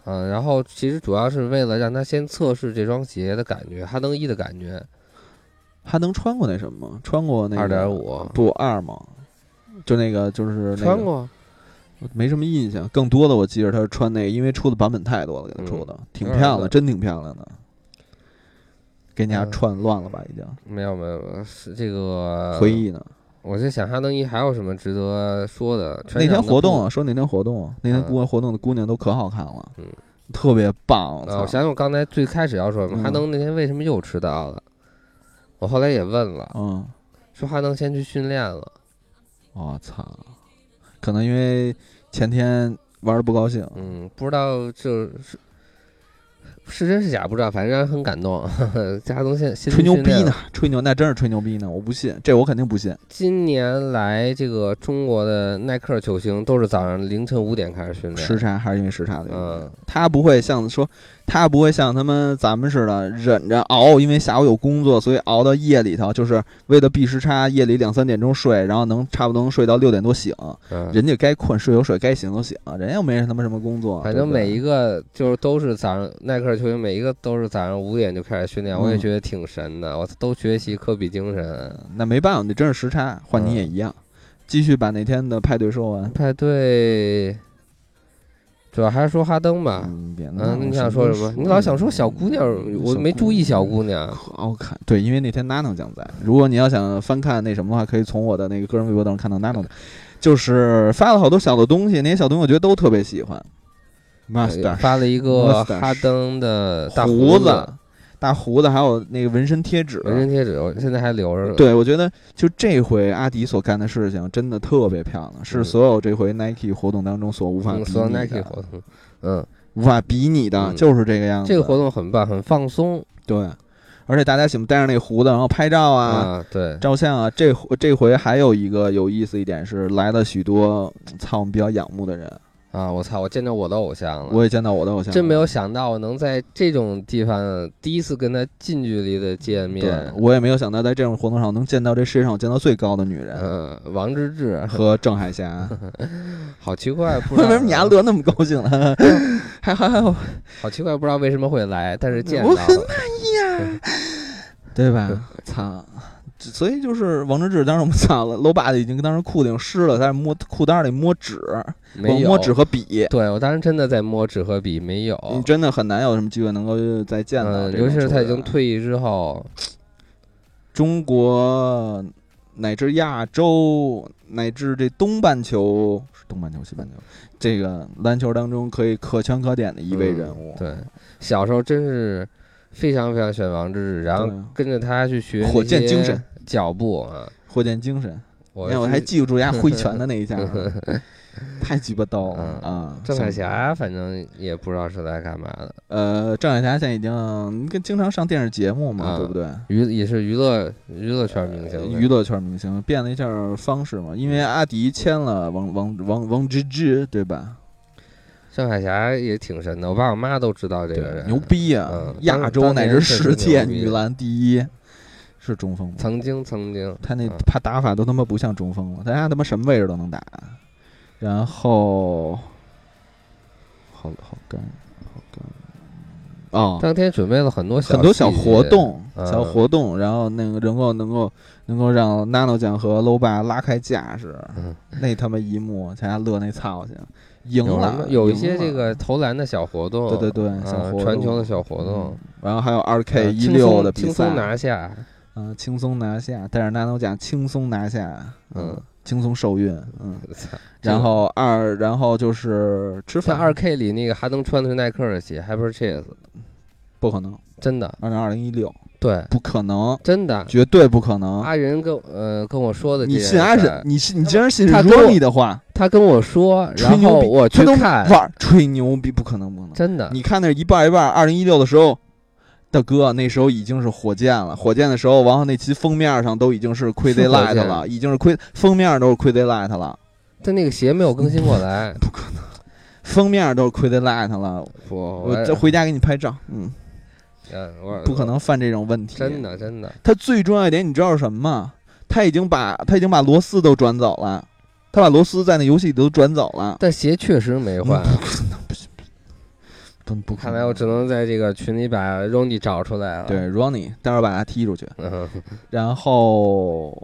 嗯，然后其实主要是为了让他先测试这双鞋的感觉，哈登一的感觉，哈登穿过那什么吗？穿过那个二点五不二吗？就那个就是那个穿，过，没什么印象。更多的我记着他是穿那个，因为出的版本太多了，给他出的嗯挺漂亮，有点真挺漂亮的。给人家嗯串乱了吧，已经没有没有没有是这个回。忆呢。我在想哈登一还有什么值得说的？那天活动说那天活动，那天嗯姑活动的姑娘都可好看了，嗯，特别棒。啊，我想想，我刚才最开始要说什么，嗯哈登那天为什么又迟到了？我后来也问了，嗯，说哈登先去训练了，我操，可能因为前天玩的不高兴，嗯，不知道就是是真是假不知道，反正让人很感动。哈登先先去吹牛逼呢，吹牛那真是吹牛逼呢，我不信，这我肯定不信。今年来这个中国的耐克球星都是早上凌晨五点开始训练，时差还是因为时差的原因。嗯，他不会像说，他不会像他们咱们似的忍着熬，因为下午有工作，所以熬到夜里头，就是为了避时差，夜里两三点钟睡，然后能差不多能睡到六点多醒。嗯，人家该困睡有睡，该醒有醒，人家又没他妈什么工作。反正每一个就是都是早上耐克球星，每一个都是早上五点就开始训练，我也嗯觉得挺神的，我都学习科比精神。那没办法，那真是时差，换你嗯也一样。继续把那天的派对说完。派对主要还是说哈登吧。嗯，你想说什么？你老想说小姑娘，我没注意小姑娘。好看，对，因为那天 Nano 将在。如果你要想翻看那什么的话，可以从我的那个个人微博当中看到 Nano 的，就是发了好多小的东西，那些小东西我觉得都特别喜欢。Master 发了一个哈登的大胡子、大胡子，还有那个纹身贴纸。纹身贴纸，我现在还留着呢。对，我觉得就这回阿迪所干的事情真的特别漂亮，是嗯所有这回 Nike 活动当中所无法比嗯，所 Nike 活动，嗯，无法比拟的，嗯就是这个样子。这个活动很棒，很放松对，而且大家喜欢带上那个胡子，然后拍照啊、啊，对，照相啊。这这回还有一个有意思一点是，来了许多操我们比较仰慕的人，啊，我操，我见到我的偶像了。我也见到我的偶像了，真没有想到我能在这种地方第一次跟他近距离的见对面。，我也没有想到在这种活动上能见到这世界上我见到最高的女人。嗯，王治郅，和郑海霞，好奇怪，不知 道为什么你还乐那么高兴呢？还还还有好奇怪，不知道为什么会来，但是见到我很满意啊，对吧？操！所以就是王治郅，当时我们操了，楼爸已经当时裤子已经湿了，在那摸裤裆里摸纸，没有摸纸和笔。对我当时真的在摸纸和笔，没有。你真的很难有什么机会能够再见到嗯，尤其是他已经退役之后，中国乃至亚洲乃至这东半球是东半球西半球这个篮球当中可以可圈可点的一位人物。对，小时候真是非常非常喜欢王治郅，然后跟着他去学火箭精神脚步啊。火箭精神，我哎，我还记不住人家挥拳的那一下，太鸡巴逗了嗯啊！郑海霞，反正也不知道是来干嘛的，呃，郑海霞现在已经跟经常上电视节目嘛，啊对不对？娱也是娱乐娱乐圈明星呗，娱乐圈明星变了一下方式嘛，因为阿迪签了王王王王芝芝，对吧？郑海霞也挺神的，我爸我妈都知道这个人，牛逼啊、嗯亚洲乃至世界女篮第一，是中锋吗？曾经曾经，他那嗯。他打法都他妈不像中锋了，他家他妈什么位置都能打。然后，好好干，好干。哦，当天准备了很多很多小活动，嗯。小活动，然后那个能够能够能够让 nano 酱和 low 爸拉开架势，嗯。那他妈一幕，大家乐那操去，赢了么，有一些这个投篮的小活动，对对对啊小活动传球的小活动。嗯，然后还有二 K 一六的比赛，轻松拿下，啊，轻松拿下，带着 nano 酱轻松拿下，嗯，轻松受孕，嗯，然后二，然后就是吃饭，像二 K 里那个哈登穿的是耐克的鞋，Hyper Chase，不可能，真的，二零二零一六对，不可能，真的。绝对不可能。阿仁跟呃跟我说的你信阿仁？你信？你竟然信他跟我 Ronnie 的话？他跟我说，吹然后我去看，吹牛逼，不可能，不可能。真的，你看那一半一半，二零一六的时候，大哥那时候已经是火箭了。火箭的时候，然后那期封面上都已经是 Crazy Light 了，已经是 Crazy 封面都是 Crazy Light 了，但那个鞋没有更新过来。不可能封面都是 Crazy Light 了。我我这回家给你拍照，嗯，嗯，不可能犯这种问题。真的真的，他最重要一点，你知道是什么吗？他已经把他已经把罗斯都转走了，他把罗斯在那游戏里都转走了。但鞋确实没换。嗯不可能，不，不。看来我只能在这个群里把 Ronnie 找出来了。对 Ronnie，待会儿把他踢出去。嗯，然后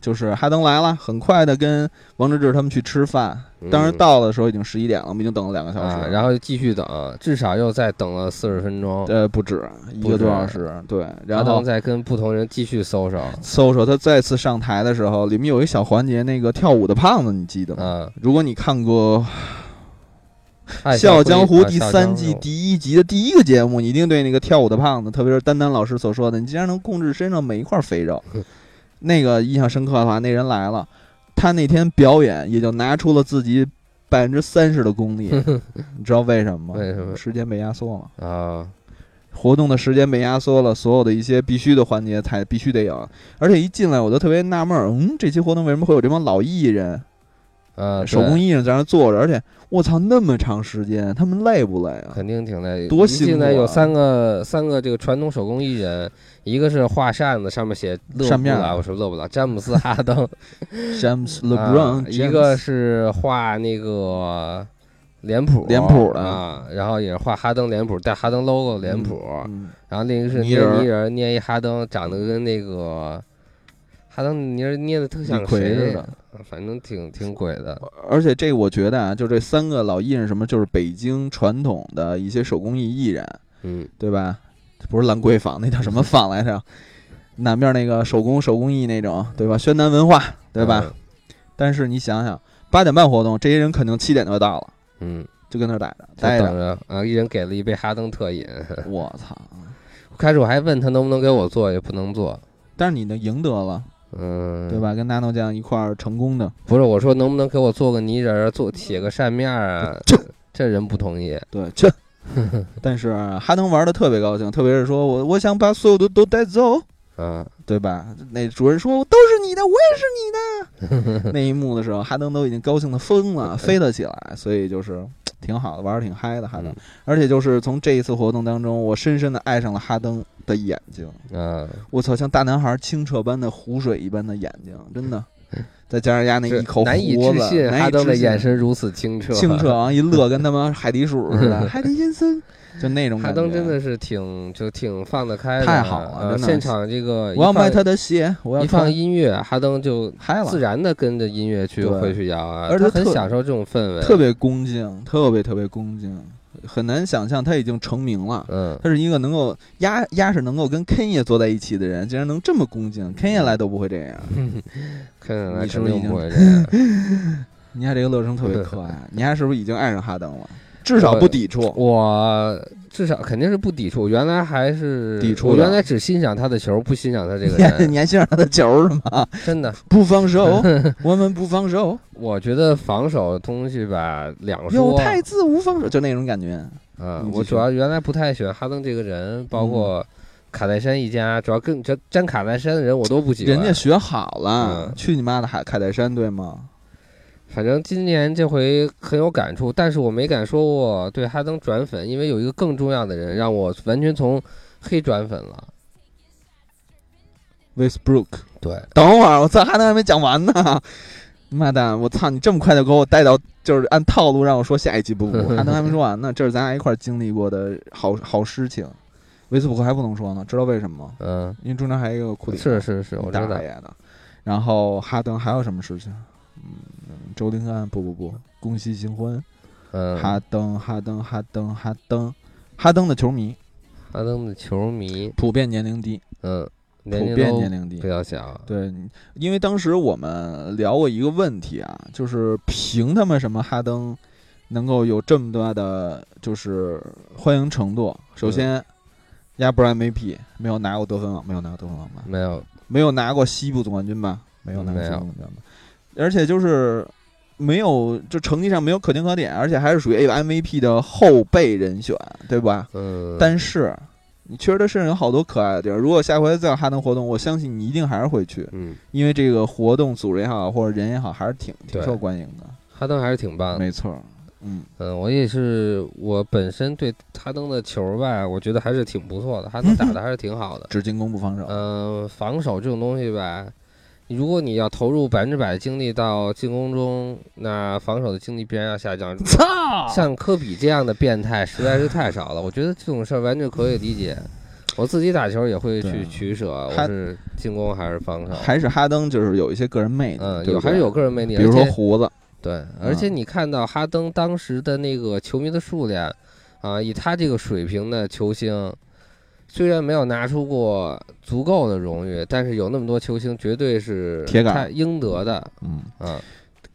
就是哈登来了，很快的跟王治郅他们去吃饭。当时嗯到的时候已经十一点了，我们已经等了两个小时。啊，然后继续等，至少又再等了四十分钟。呃不止一个多小时，对。然哈后登再跟不同人继续搜手。搜搜他再次上台的时候，里面有一小环节，那个跳舞的胖子，你记得吗？啊，如果你看过爱《笑傲江湖》啊第三季第一集的第一个节目，你一定对那个跳舞的胖子，特别是丹丹老师所说的，你竟然能控制身上每一块肥肉，那个印象深刻的话，那人来了，他那天表演也就拿出了自己百分之三十的功力，你知道为什么吗？为什么时间被压缩了，啊，活动的时间被压缩了，所有的一些必须的环节才必须得有，而且一进来我就特别纳闷儿，嗯，这期活动为什么会有这帮老艺人？啊，手工艺人在那坐着，而且我操，那么长时间，他们累不累啊？肯定挺累。多辛苦啊有三个三个这个传统手工艺人，一个是画扇子，上面写勒布拉，我说勒布拉，詹姆斯哈登。James 啊 LeBron，一个是画那个脸谱，脸谱的啊，然后也是画哈登脸谱，带哈登 logo 脸谱，嗯然后另一个是捏泥人，捏一哈登，长得跟那个哈登泥人捏的特像李逵似的，反正挺挺鬼的。而且这我觉得啊，就这三个老艺人什么，就是北京传统的一些手工艺艺人，嗯，对吧？不是兰桂坊，那叫什么坊来着？南边那个手工手工艺那种，对吧？宣南文化，对吧？嗯？但是你想想，八点半活动，这些人肯定七点就到了，嗯，就跟那儿待着，待着。着啊！一人给了一杯哈登特饮。我操！开始我还问他能不能给我做，也不能做。但是你能赢得了，嗯，对？吧？跟 nano 酱一块儿成功的，不是，我说能不能给我做个泥人儿，做写个扇面儿啊？这这人不同意。对，这。但是哈登玩的特别高兴，特别是说我我想把所有的都带走，嗯，对吧？那主人说：“都是你的，我也是你的。”那一幕的时候，哈登都已经高兴的疯了，飞了起来，所以就是挺好的，玩的挺嗨的哈登。嗯而且就是从这一次活动当中，我深深的爱上了哈登的眼睛。嗯，我操，像大男孩清澈般的湖水一般的眼睛，真的。再加上丫那一口难以置信，哈登的眼神如此清澈，清澈，啊，一乐跟他妈海底鼠似的，海底先生，就那种哈感觉。登真的是挺就挺放得开的，太好了呃现场这个我要买他的鞋，我要一放音乐，哈登就嗨了自，然的跟着音乐去对会去摇啊，而且他很享受这种氛围，特别恭敬，特别特别恭敬，很难想象他已经成名了。嗯，他是一个能够压压是能够跟 Ken 爷坐在一起的人，竟然能这么恭敬，Ken 爷来都不会这样。看起来你是不是已经肯定不会这样，你看这个乐声特别可爱，你还是不是已经爱上哈登了？至少不抵触。我至少肯定是不抵触，原来还是抵触我原来只欣赏他的球，不欣赏他这个人，你还欣赏他的球是吗？真的。不放手，我们不放手。我觉得防守东西吧，两有说。太子无防守，就那种感觉。啊你，继续我主要原来不太喜欢哈登这个人，包括卡戴珊一家，主要跟这沾卡戴珊的人我都不喜欢。人家学好了，嗯去你妈的海卡戴珊对吗？反正今年这回很有感触，但是我没敢说我对哈登转粉，因为有一个更重要的人让我完全从黑转粉了。Westbrook，对，等会儿，我操，哈登还没讲完呢。妈蛋，我操，你这么快就给我带到，就是按套路让我说下一期不不，哈登还没说完呢。这是咱俩一块儿经历过的好好事情。维斯布鲁克还不能说呢，知道为什么吗？嗯，因为中间还有一个库里，是是是，我知道大。爷的。然后哈登还有什么事情？嗯，周林安不不不，恭喜新婚。嗯，哈登哈登哈登哈登，哈登的球迷哈登的球迷，普遍年龄低，嗯，普遍年龄低比。较小。对，因为当时我们聊过一个问题啊，就是凭他们什么哈登能够有这么大的就是欢迎程度？首先，压不是 MVP，没有拿过得分王，没有拿过得分王吧？没有，没有拿过西部总冠军吧？没有拿过西部总冠军吧？而且就是没有，就成绩上没有可圈可点，而且还是属于 MVP 的后备人选，对吧？嗯，但是你确实他身上有好多可爱的地儿。如果下回再有哈登活动，我相信你一定还是会去。嗯，因为这个活动组织也好，或者人也好，还是挺挺受欢迎的。哈登还是挺棒的。没错，嗯，嗯，我也是，我本身对哈登的球吧，我觉得还是挺不错的，哈登打的还是挺好的。只进攻不防守。嗯、防守这种东西吧，如果你要投入百分之百的精力到进攻中，那防守的精力必然要下降。操！像科比这样的变态实在是太少了，我觉得这种事儿完全可以理解。我自己打球也会去取舍，我是进攻还是防守？还是哈登就是有一些个人魅力，嗯，有还是有个人魅力，比如说胡子，对，而且你看到哈登当时的那个球迷的数量，啊，以他这个水平的球星，虽然没有拿出过足够的荣誉，但是有那么多球星，绝对是铁杆他应得的。嗯，啊，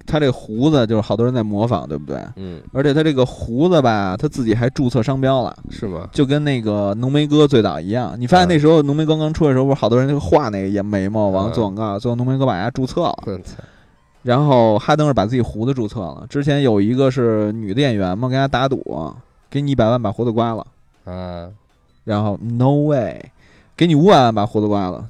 他这胡子就是好多人在模仿，对不对？嗯，而且他这个胡子吧，他自己还注册商标了，是吗？就跟那个浓眉哥最早一样。你发现那时候浓眉哥刚出来的时候，不是好多人就画那个眼眉毛完了做广告，最后浓眉哥把人家注册了。然后哈登是把自己胡子注册了。之前有一个是女的演员嘛，跟人家打赌，给你一百万把胡子刮了，啊，然后 no way，给你五百万把胡子刮了，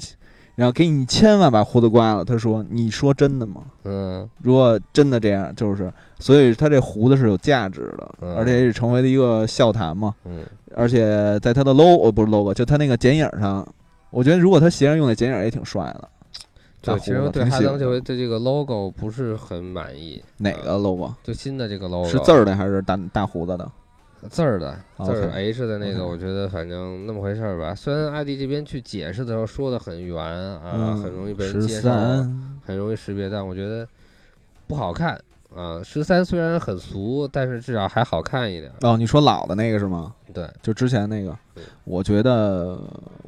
然后给你一千万把胡子刮了。他说：“你说真的吗？嗯如果真的这样，就是，所以他这胡子是有价值的，嗯而且也是成为了一个笑谈嘛。嗯，而且在他的 logo 哦不是 logo，就他那个剪影上，我觉得如果他鞋上用的剪影也挺帅的。大对，其实对哈登这回对这个 logo 不是很满意，哪个 logo？就新的这个 logo 是字儿的还是大大胡子的？字儿的字儿 H 的那个，我觉得反正那么回事儿吧。虽然艾迪这边去解释的时候说的很圆啊，嗯，很容易被人十接受，很容易识别，但我觉得不好看啊。十三虽然很俗，但是至少还好看一点。哦，你说老的那个是吗？对，就之前那个，我觉得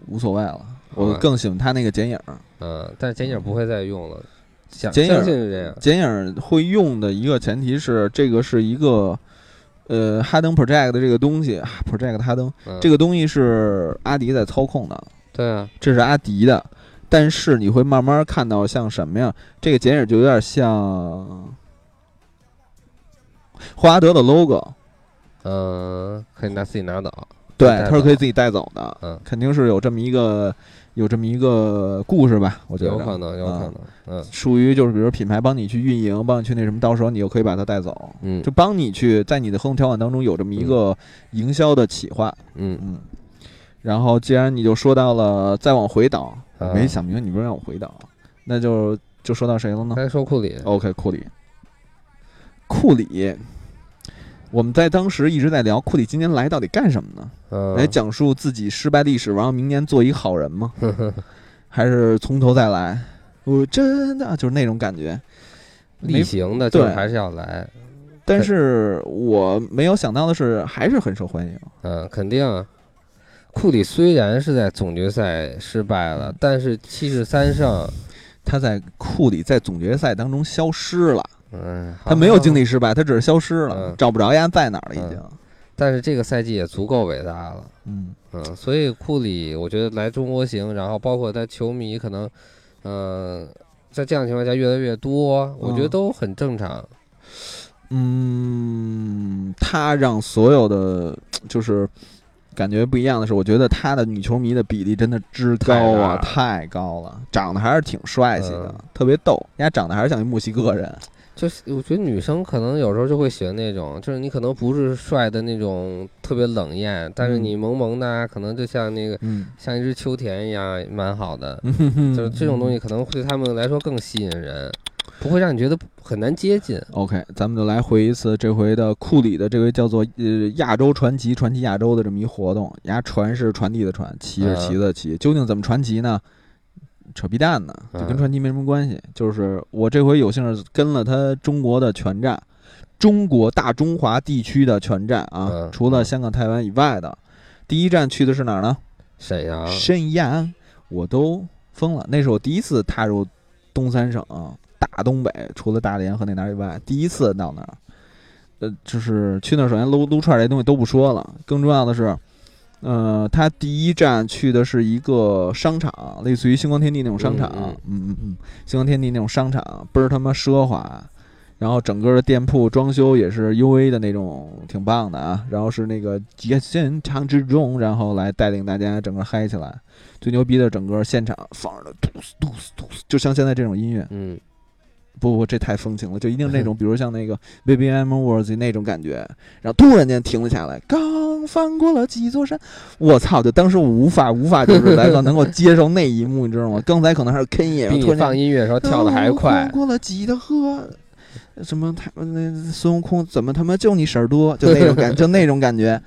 无所谓了，我更喜欢他那个剪影儿。嗯，但是剪影不会再用了，想剪影是这样。剪影儿会用的一个前提是，这个是一个呃哈登 Project 的这个东西啊，Project 哈登嗯，这个东西是阿迪在操控的，对啊，这是阿迪的。但是你会慢慢看到像什么呀？这个剪影就有点像霍华德的 logo，嗯，可以拿自己拿走。对，带走它是可以自己带走的，嗯，肯定是有这么一个有这么一个故事吧？我觉得有可能，有可啊能。嗯属于就是比如品牌帮你去运营，帮你去那什么，到时候你又可以把它带走，嗯就帮你去在你的合同条款当中有这么一个营销的企划，嗯，嗯。然后既然你就说到了再往回倒，啊没想明白你不是让我回倒，那就就说到谁了呢该说库里。？OK，库里，库里。我们在当时一直在聊库里今年来到底干什么呢？嗯，来讲述自己失败历史，然后明年做一个好人吗？还是从头再来？我真的就是那种感觉。例行的，就是对还是要来。但是我没有想到的是，还是很受欢迎。嗯，肯定啊。库里虽然是在总决赛失败了，但是七十三胜，他在库里在总决赛当中消失了，嗯，他没有经历，失败，他只是消失了，嗯找不着丫在哪儿了，已经。但是这个赛季也足够伟大了。嗯嗯，所以库里我觉得来中国行，然后包括他球迷可能，嗯、在这样的情况下越来越多，我觉得嗯都很正常。嗯，他让所有的就是感觉不一样的是，我觉得他的女球迷的比例真的之高啊，太太高了，长得还是挺帅气的，嗯特别逗。人家长得还是像一墨西哥人。就是我觉得女生可能有时候就会喜欢那种，就是你可能不是帅的那种特别冷艳，但是嗯你萌萌的啊，可能就像那个嗯，像一只秋田一样，蛮好的。就就是这种东西可能对他们来说更吸引人，不会让你觉得很难接近。OK，咱们就来回一次这回的库里的这回叫做呃亚洲传奇，传奇亚洲的这么一活动。牙传是传递的传，奇是旗子的旗，究竟怎么传奇呢？扯皮蛋呢，就跟嗯传奇没什么关系。就是我这回有幸是跟了他中国的全站，中国大中华地区的全站啊，嗯除了香港、台湾以外的，第一站去的是哪儿呢？沈阳，沈阳，我都疯了。那是我第一次踏入东三省、大东北，除了大连和那哪儿以外，第一次到那儿。呃，就是去那儿，首先撸撸串儿这东西都不说了，更重要的是，呃，他第一站去的是一个商场，类似于星光天地那种商场，嗯嗯嗯嗯，星光天地那种商场，倍儿他妈奢华。然后整个的店铺装修也是 U A 的那种，挺棒的啊。然后是那个节现场之中，然后来带领大家整个嗨起来。最牛逼的，整个现场放着的嘟嘟嘟，就像现在这种音乐，嗯，不不，这太风情了，就一定那 种，比如像那个 Baby I'm Worthy 那种感觉，然后突然间停了下来，刚翻过了几座山，我操！就当时我无法无法就是来个能够接受那一幕，你知道吗？刚才可能还是 K 野，比放音乐的时候跳的还刚快。过了几的河，什么他们那孙悟空怎么他妈就你事儿多，就那种感，就那种感觉。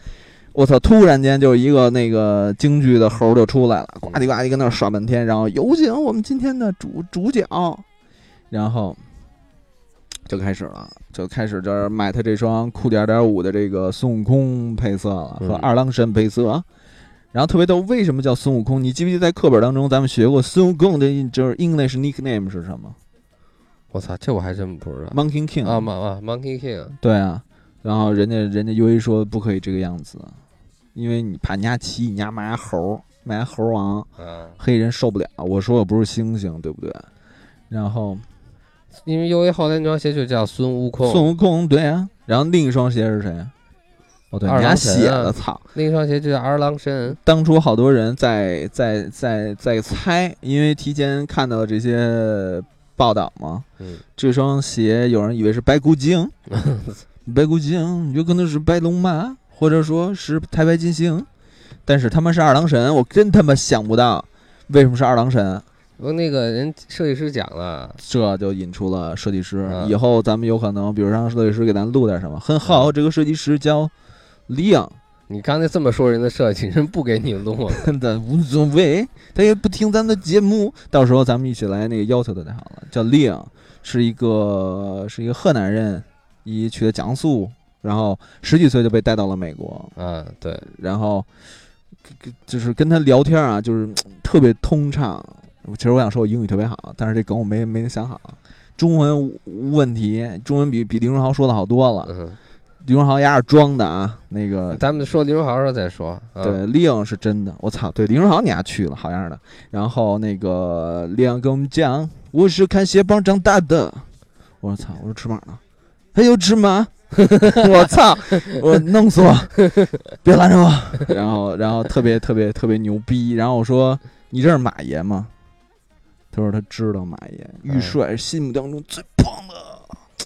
我操！突然间就一个那个京剧的猴儿就出来了，呱唧呱唧跟那儿耍半天，然后有请我们今天的主主角，然后就开始了，就开始这儿买他这双酷点点五的这个孙悟空配色了，和嗯二郎神配色。然后特别逗，为什么叫孙悟空？你记不记得在课本当中咱们学过孙悟空的就是 English nickname 是什么我操，这我还真不知道。？Monkey King 啊，嘛啊，Monkey King，对啊，然后人家人家 U A 说不可以这个样子，因为你怕人家骑你家骂人猴，骂人猴王，啊，黑人受不了。我说我不是猩猩，对不对？然后因为 U A 后来那双鞋就叫孙悟空，孙悟空，对啊。然后另一双鞋是谁？哦，对，人家二郎神啊写了，操！另一双鞋就叫二郎神。当初好多人在在在在猜，因为提前看到了这些报道嘛。嗯，这双鞋有人以为是白骨精，白骨精有可能是白龙马，或者说是太白金星，但是他们是二郎神，我真他妈想不到为什么是二郎神，我那个人设计师讲了，这就引出了设计师。嗯以后咱们有可能，比如让设计师给咱录点什么，很好，嗯这个设计师叫李阳，你刚才这么说人的设计，人不给你录，的无所谓，他也不听咱的节目。到时候咱们一起来那个要求他就好了。叫令，是一个是一个河南人，一去的江苏，然后十几岁就被带到了美国，嗯，对，然后跟就是跟他聊天啊，就是 特别通畅。其实我想说我英语特别好，但是这梗我没没想好。中文问题，中文比比李荣浩说的好多了。嗯，李荣浩丫是装的啊，那个咱们说林荣豪的时候再说。啊、对，令是真的，我操，对，林荣豪你还去了，好样的。然后那个令跟我们讲，我是看鞋帮长大的。我说操，我说尺码呢？还有尺码？我操！我弄死我！别拦着我！然后，然后特别特别特别牛逼。然后我说：“你认识马爷吗？”他说他知道马爷，玉帅是心目当中最棒的，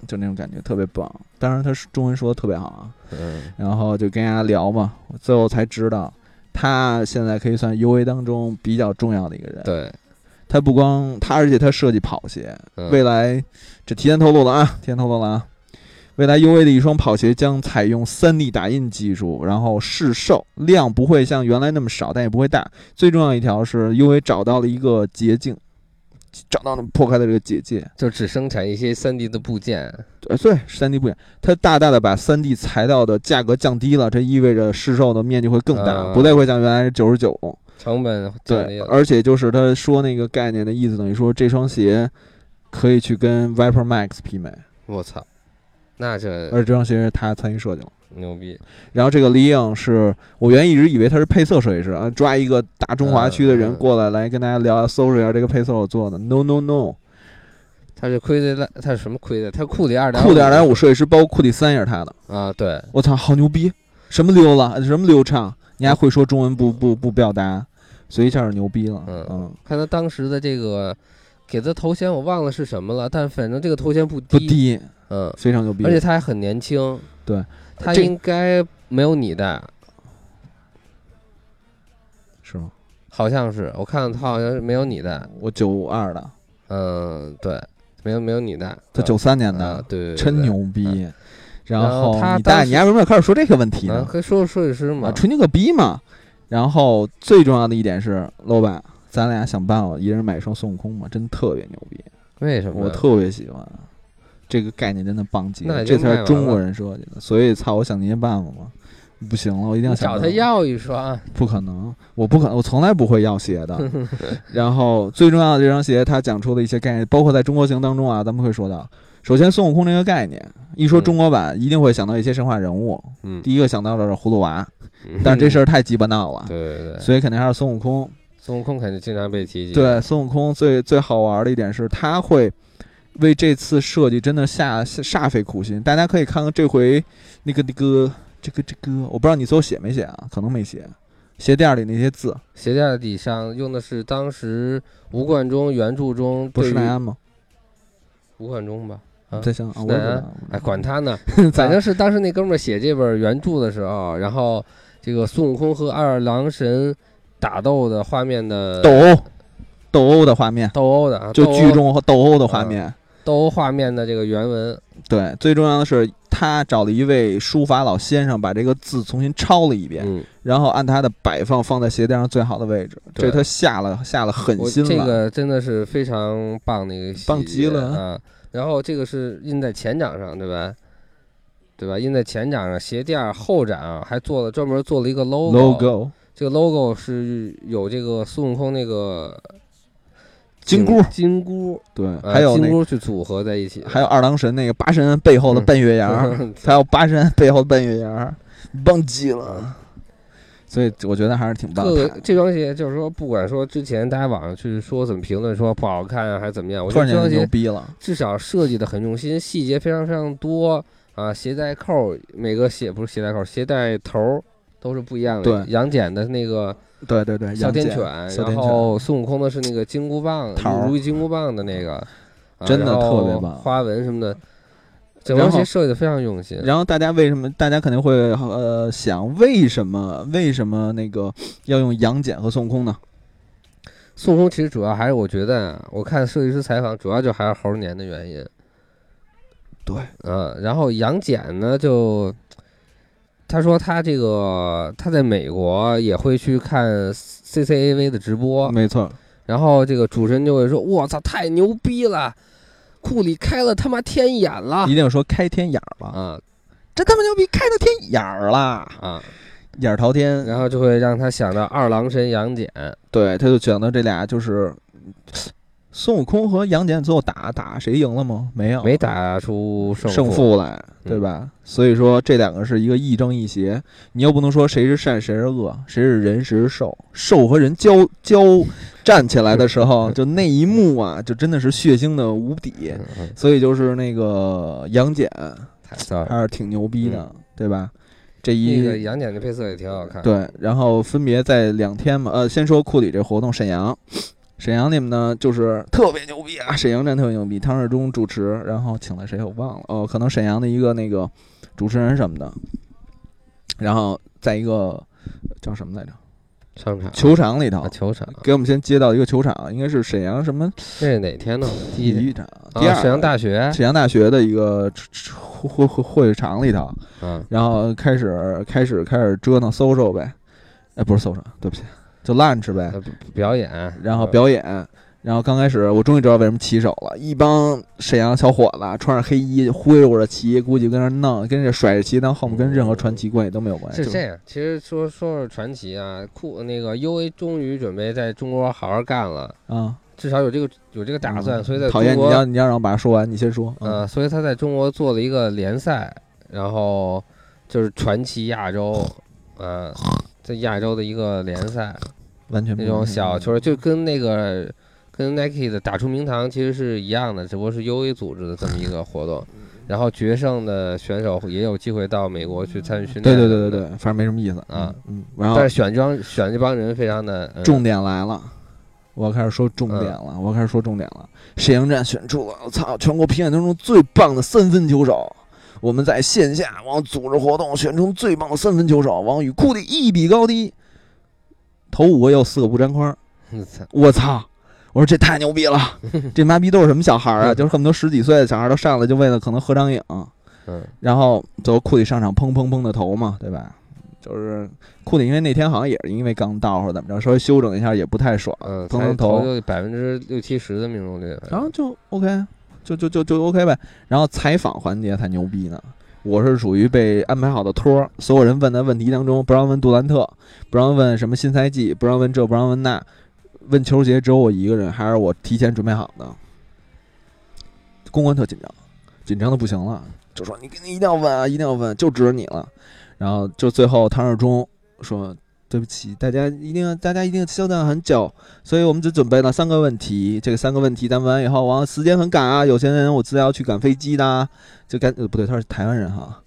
就那种感觉特别棒。当然他是中文说的特别好啊。嗯，然后就跟人家聊嘛，我最后才知道，他现在可以算 U A 当中比较重要的一个人。对，他不光他，而且他设计跑鞋，嗯未来这提前透露了啊，提前透露了啊。未来 U A 的一双跑鞋将采用 3D 打印技术，然后试售量不会像原来那么少，但也不会大。最重要一条是 U A 找到了一个捷径，找到了破开的这个结界。就只生产一些 3D 的部件。呃，对，三 D 部件，它大大的把三 D 材料的价格降低了，这意味着市售的面积会更大，啊不再会像原来九十九。成本降低对，了，而且就是他说那个概念的意思，等于说这双鞋可以去跟 Viper Max 媲美，我操，那这而且这双鞋是他参与设计了。牛逼，然后这个李颖是我原一直以为他是配色设计师啊，抓一个大中华区的人过来来跟大家聊，搜索一下这个配色我做的。No No No，他是亏的，他是什么亏的？他库里二点库里二点五设计师包括库里三也是他的。啊，对，我操，好牛逼！什么溜了，什么流畅，你还会说中文不不不表达，所以一下就牛逼了。嗯嗯，看他当时的这个给他头衔我忘了是什么了，但反正这个头衔不低，不低，嗯，非常牛逼。而且他还很年轻，对，他应该没有你大，是吗？好像是，我看他好像是没有你大，我九二的，嗯，对，没有没有你大，他九三年啊的，，对真牛逼。然然后你大，当时你还为什么要开始说这个问题啊，呢？可以说说设计师嘛。啊，，吹牛个逼嘛！然后最重要的一点是，老板，咱俩想办法一人买一双孙悟空嘛，真特别牛逼，为什么？我特别喜欢。这个概念真的棒极了，这才是中国人设计的，所以操，我想尽办法嘛，不行了，我一定要你找他要一双，不可能，我不可能，我从来不会要鞋的。然后最重要的这双鞋，他讲出的一些概念，包括在中国行当中啊，咱们会说到。首先，孙悟空这个概念，一说嗯中国版，一定会想到一些神话人物。嗯，第一个想到的是葫芦娃，但是这事儿，儿太鸡巴闹了，对对对，所以肯定还是孙悟空。孙悟空肯定经常被提及，对，孙悟空最最好玩的一点是，他会为这次设计真的下下煞费苦心。大家可以看看这回那个那个这个这个，我不知道你最后写没写啊？可能没写。鞋垫里那些字鞋垫底上用的是当时吴冠中原著中不是奈安吗？吴冠中吧？啊在想啊，我是奈安也不知道。哎，管他呢，反反正是当时那哥们儿写这本原著的时候，然后这个孙悟空和二郎神打斗的画面的斗殴斗殴的画面，斗殴的啊，就剧中斗殴的画面。斗殴画面的这个原文，对，最重要的是他找了一位书法老先生，把这个字重新抄了一遍，嗯，然后按他的摆放放在鞋垫上最好的位置，这他下了下了狠心了。这个真的是非常棒的一个细棒极了啊！然后这个是印在前掌上，对吧？对吧？印在前掌上，鞋垫后掌还做了专门做了一个 logo。logo 这个 logo 是有这个孙悟空那个金箍金箍，对，呃还有那金箍去组合在一起，还有二郎神那个八神背后的半月牙 还有八神背后的半月牙儿，棒极了。所以我觉得还是挺棒的。这双鞋就是说，不管说之前大家网上去说怎么评论说不好看啊，还是怎么样，我突然间就觉得这双鞋牛逼了，至少设计的很用心，细节非常非常多啊，鞋带扣每个鞋不是鞋带扣，鞋带头儿都是不一样的。对杨戬的那个对对对，哮天犬，然后孙悟空的是那个金箍棒，如意金箍棒的那个，啊真的特别棒花纹什么的，整然后双鞋设计的非常用心。然后大家为什么？大家肯定会呃想，为什么为什么那个要用杨戬和孙悟空呢？孙悟空其实主要还是我觉得啊，我看设计师采访，主要就还是猴年的原因。对，嗯，然后杨戬呢，就他说他这个他在美国也会去看 CCAV 的直播，没错，然后这个主持人就会说：“我操，太牛逼了，库里开了他妈天眼了。一定说开天眼儿了，啊这他妈牛逼，开了天眼儿啦，啊！”眼儿朝天。然后就会让他想到二郎神杨戬，对，他就想到这俩就是孙悟空和杨戬最后打打谁赢了吗？没有，没打出胜胜负来，对嗯吧？所以说这两个是一个亦正亦邪，你又不能说谁是善谁是恶，谁是人谁是兽，兽和人交交战起来的时候，就那一幕啊，就真的是血腥的无比。所以就是那个杨戬。还是挺牛逼的，对吧？这一个一杨戬的配色也挺好看。，对，然后分别在两天嘛，呃，先说库里这活动，沈阳，沈阳那边呢就是特别牛逼啊，沈阳站特别牛逼，汤世忠主持，然后请了谁我忘了，哦，可能沈阳的一个那个主持人什么的，然后在一个叫什么来着？商场。球场里头啊，，球场，给我们先接到一个球场，应该是沈阳什么这是哪天呢？第一天体育场，第二啊，沈阳大学，沈阳大学的一个会会会场里头，嗯，然后开始开始开始折腾 social 呗，哎，不是 social，对不起，就 lunch 呗，呃表演，然后表演，然后刚开始我终于知道为什么旗手了，一帮沈阳小伙子穿着黑衣挥着旗，估计跟那弄，跟这甩着旗，但后面跟任何传奇关系都没有关系。是这样。其实说说是传奇啊，酷那个 U A 终于准备在中国好好干了，啊，至少有这个有这个打算，嗯所以在讨厌，你要你要让我把它说完，你先说。嗯呃，所以他在中国做了一个联赛，然后就是传奇亚洲，呃，在亚洲的一个联赛，完全不那种小球，就跟那个跟 Nike 的打出名堂其实是一样的，只不过是 UA 组织的这么一个活动。然后决胜的选手也有机会到美国去参与训练。对对对对对，反正没什么意思啊。嗯，然后但是选这帮选这帮人非常的、嗯、重点来了，我要开始说重点了，嗯我要开始说重点了。沈阳站选出了我操全国评选当中最棒的三分球手。我们在线下往组织活动，选出最棒的三分球手，王宇库里一比高低。头五个又四个不沾筐，我操！我说这太牛逼了，这妈逼都是什么小孩啊？就是恨不得十几岁的小孩都上来就为了可能合张影，嗯，然后最后库里上场砰砰砰的投嘛，对吧？就是库里，因为那天好像也是因为刚到或者怎么着，稍微休整一下也不太爽，嗯，砰砰投投，就百分之六七十的命中率，然后就 OK，就就就就 OK 呗。然后采访环节才牛逼呢，我是属于被安排好的托儿，所有人问的问题当中不让问杜兰特，不让问什么新赛季，不让问这，不让问那。问球鞋只有我一个人，还是我提前准备好的。公关特紧张，紧张的不行了，就说你你一定要问啊，一定要问，就指着你了。然后就最后唐世忠说：“对不起，大家一定要大家一定稍等很久，所以我们只准备了三个问题。这个三个问题咱问完以后，完时间很赶啊，有些人我知道要去赶飞机的、啊，就赶呃不对，他是台湾人哈。”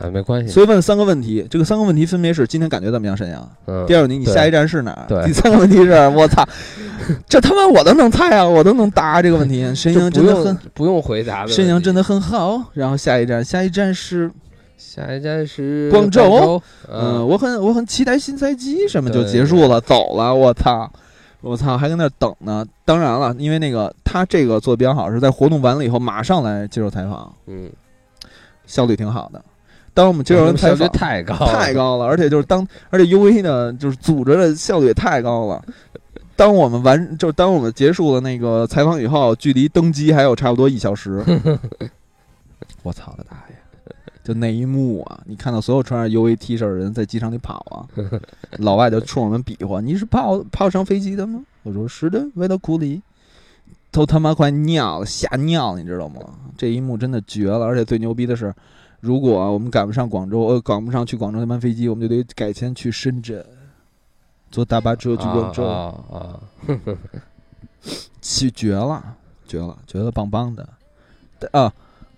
啊，没关系。所以问三个问题，这个三个问题分别是：今天感觉怎么样，沈阳？嗯。第二个问题，你下一站是哪儿？对。第三个问题是，我操，这他妈我都能猜啊，我都能答这个问题。沈阳真的很不用回答的。沈阳真的很好。然后下一站，下一站是下一站是广州。州嗯，我很我很期待新赛季，什么就结束了，走了。我操，我操，还跟那等呢。当然了，因为那个他这个做的比较好，是在活动完了以后马上来接受采访，嗯，效率挺好的。当我们接受人 采访，太高太高了，而且就是当，而且 U A 呢，就是组织的效率也太高了。当我们完，就是当我们结束了那个采访以后，距离登机还有差不多一小时。我操他大爷！就那一幕啊，你看到所有穿着 U A T 恤的人在机场里跑啊，老外就冲我们比划：“你是跑跑上飞机的吗？”我说：“是的，为了库里。”都他妈快尿了，吓尿了，你知道吗？这一幕真的绝了，而且最牛逼的是。如果我们赶不上广州，呃，赶不上去广州那班飞机，我们就得改签去深圳，坐大巴车去广州。啊啊！去绝了，绝了，绝了，棒棒的啊！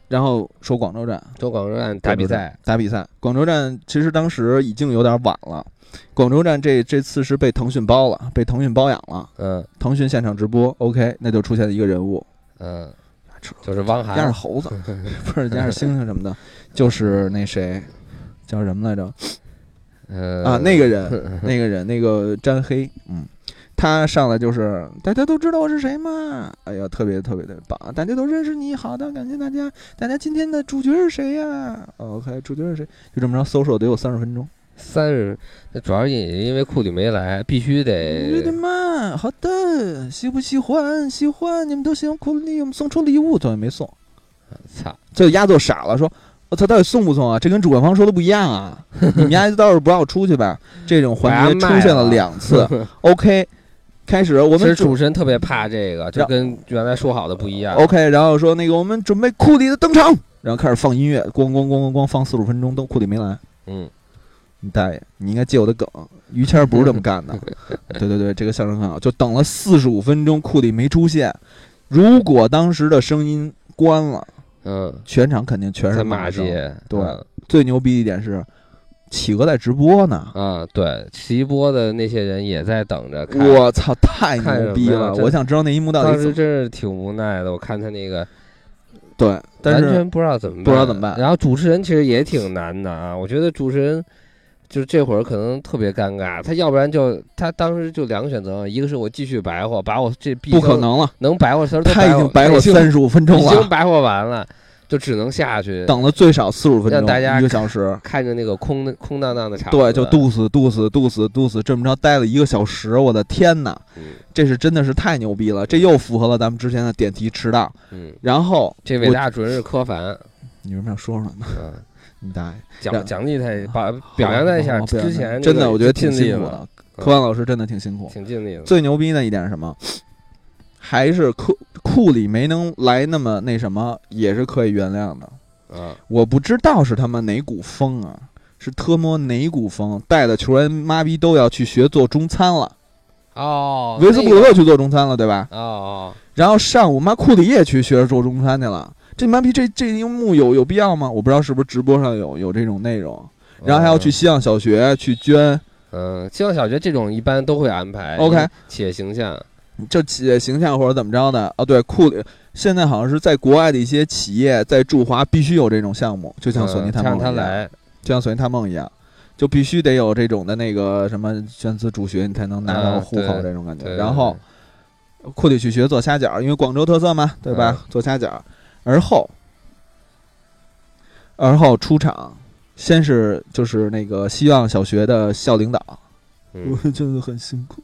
然后说广州站，说广州站打比赛，打比赛。广州站其实当时已经有点晚了。广州站这这次是被腾讯包了，被腾讯包养了。嗯，腾讯现场直播，OK，那就出现了一个人物，嗯。就是汪涵，加上猴子，不是加上猩猩什么的，就是那谁，叫什么来着？呃啊，那个人，那个人，那个詹黑，嗯，他上来就是大家都知道我是谁吗？哎呀，特别特别的棒，大家都认识你，好的，感谢大家。大家今天的主角是谁呀？OK，主角是谁？就这么着，搜索得有三十分钟。三十，那主要也因为库里没来，必须得。对的嘛，好的，喜不喜欢？喜欢，你们都喜欢库里，我们送出礼物，怎么没送？操！这丫头傻了，说：“我操，到底送不送啊？这跟主办方说的不一样啊！你们家倒是不让我出去吧？”这种环节出现了两次。OK，开始我们其实主持人特别怕这个，就跟原来说好的不一样。OK，然后说那个我们准备库里的登场，然后开始放音乐，咣咣咣咣咣放四十五分钟，都库里没来。嗯。你大爷！你应该接我的梗，于谦不是这么干的。对对对，这个相声很好，就等了四十五分钟，库里没出现。如果当时的声音关了，嗯，全场肯定全是骂街。对，嗯、最牛逼一点是，企鹅在直播呢。啊，对，直播的那些人也在等着。我操，太牛逼了！我想知道那一幕到底。当时真是挺无奈的，我看他那个。对，但是完全不知道怎么办，不知道怎么办。然后主持人其实也挺难的啊，我觉得主持人。就是这会儿可能特别尴尬，他要不然就他当时就两个选择，一个是我继续白活，把我这不可能了，能白活词儿他已经白活三十五分钟了，已经白活完了，就只能下去等了最少四十五分钟，让大家一个小时看着那个空空荡荡的场，对，就肚死肚死肚死肚死，这么着待了一个小时，我的天哪，嗯、这是真的是太牛逼了，这又符合了咱们之前的点题迟到，嗯，然后这伟大主任是柯凡，你为什么要说说呢？嗯。你大爷奖奖励他，把表扬他一下。之前真的，我觉得挺辛苦的。柯凡老师真的挺辛苦，挺尽力的。最牛逼的一点是什么？还是库库里没能来那么那什么，也是可以原谅的。啊，我不知道是他妈哪股风啊，是特么哪股风带的球员妈逼都要去学做中餐了，哦，维斯布鲁克去做中餐了，对吧？哦哦，然后上午妈库里也去学着做中餐去了。这妈逼这这一幕有有必要吗？我不知道是不是直播上有有这种内容，然后还要去西洋小学去捐，嗯，希望小学这种一般都会安排 OK 企业形象，就企业形象或者怎么着的啊，对，库里现在好像是在国外的一些企业在驻华必须有这种项目，就像索尼探梦一样，就像索尼探梦一样，就必须得有这种的那个什么宣资助学，你才能拿到啊户口这种感觉。对然后库里去学做虾饺，因为广州特色嘛，对吧？嗯做虾饺，而后而后出场，先是就是那个希望小学的校领导，嗯我们真的很辛苦，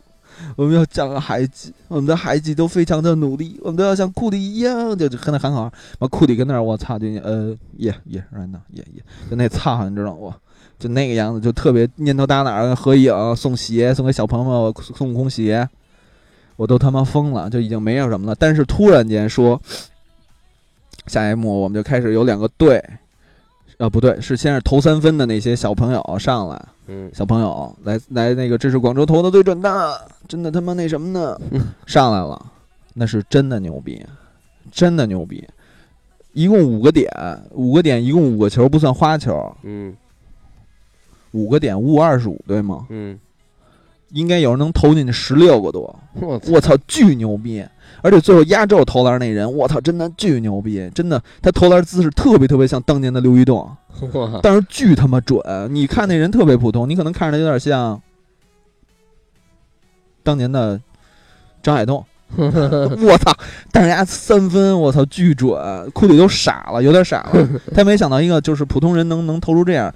我们要讲孩子，我们的孩子都非常的努力，我们都要像库里一样，就就跟那喊好。把库里跟那儿，我操，就呃耶耶，right now 耶耶，就那操，你知道我。就那个样子，就特别念头搭哪儿，合影送鞋，送给小朋友孙悟空鞋，我都他妈疯了，就已经没有什么了。但是突然间说，下一幕我们就开始有两个队，呃不对，是先是投三分的那些小朋友上来，嗯小朋友来来那个，这是广州投的最准的，真的他妈那什么呢？上来了，那是真的牛逼，真的牛逼。一共五个点，五个点，一共五个球，不算花球，嗯五个点，五五二十五，对吗？嗯，应该有人能投进去十六个多，我操，巨牛逼！而且最后压轴投篮那人，我操，真的巨牛逼，真的，他投篮姿势特别特别像当年的刘玉栋，但是巨他妈准！你看那人特别普通，你可能看着他有点像当年的张海栋。我操！但是人家三分，我操，巨准！库里都傻了，有点傻了。他没想到一个就是普通人能能投出这样。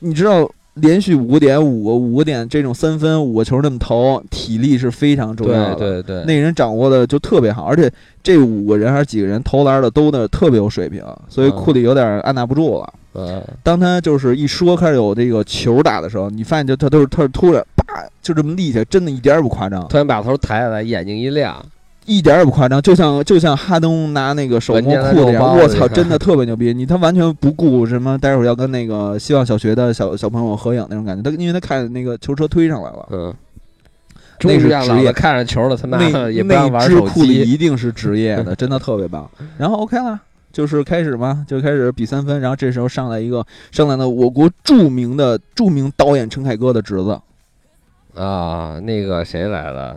你知道，连续五个点、五个五个点这种三分五个球那么投，体力是非常重要的。对对对，那人掌握的就特别好，而且这五个人还是几个人投篮的都那特别有水平，所以嗯库里有点按捺不住了。嗯当他就是一说开始有这个球打的时候，你发现就他都是他是突然叭就这么立起来，真的一点儿也不夸张，突然把头抬起来，眼睛一亮，一点儿也不夸张，就像就像哈登拿那个手摸裤子一样，我操，真的特别牛逼。你他完全不顾什么，待会儿要跟那个希望小学的小小朋友合影那种感觉，他因为他看那个球车推上来了。嗯，那是职业看着球了，他妈那的也不让那玩手支库里机，一定是职业的，真的特别棒。然后 OK 了，就是开始嘛，就开始比三分。然后这时候上来一个上来了我国著名的著名导演陈凯歌的侄子啊，那个谁来了？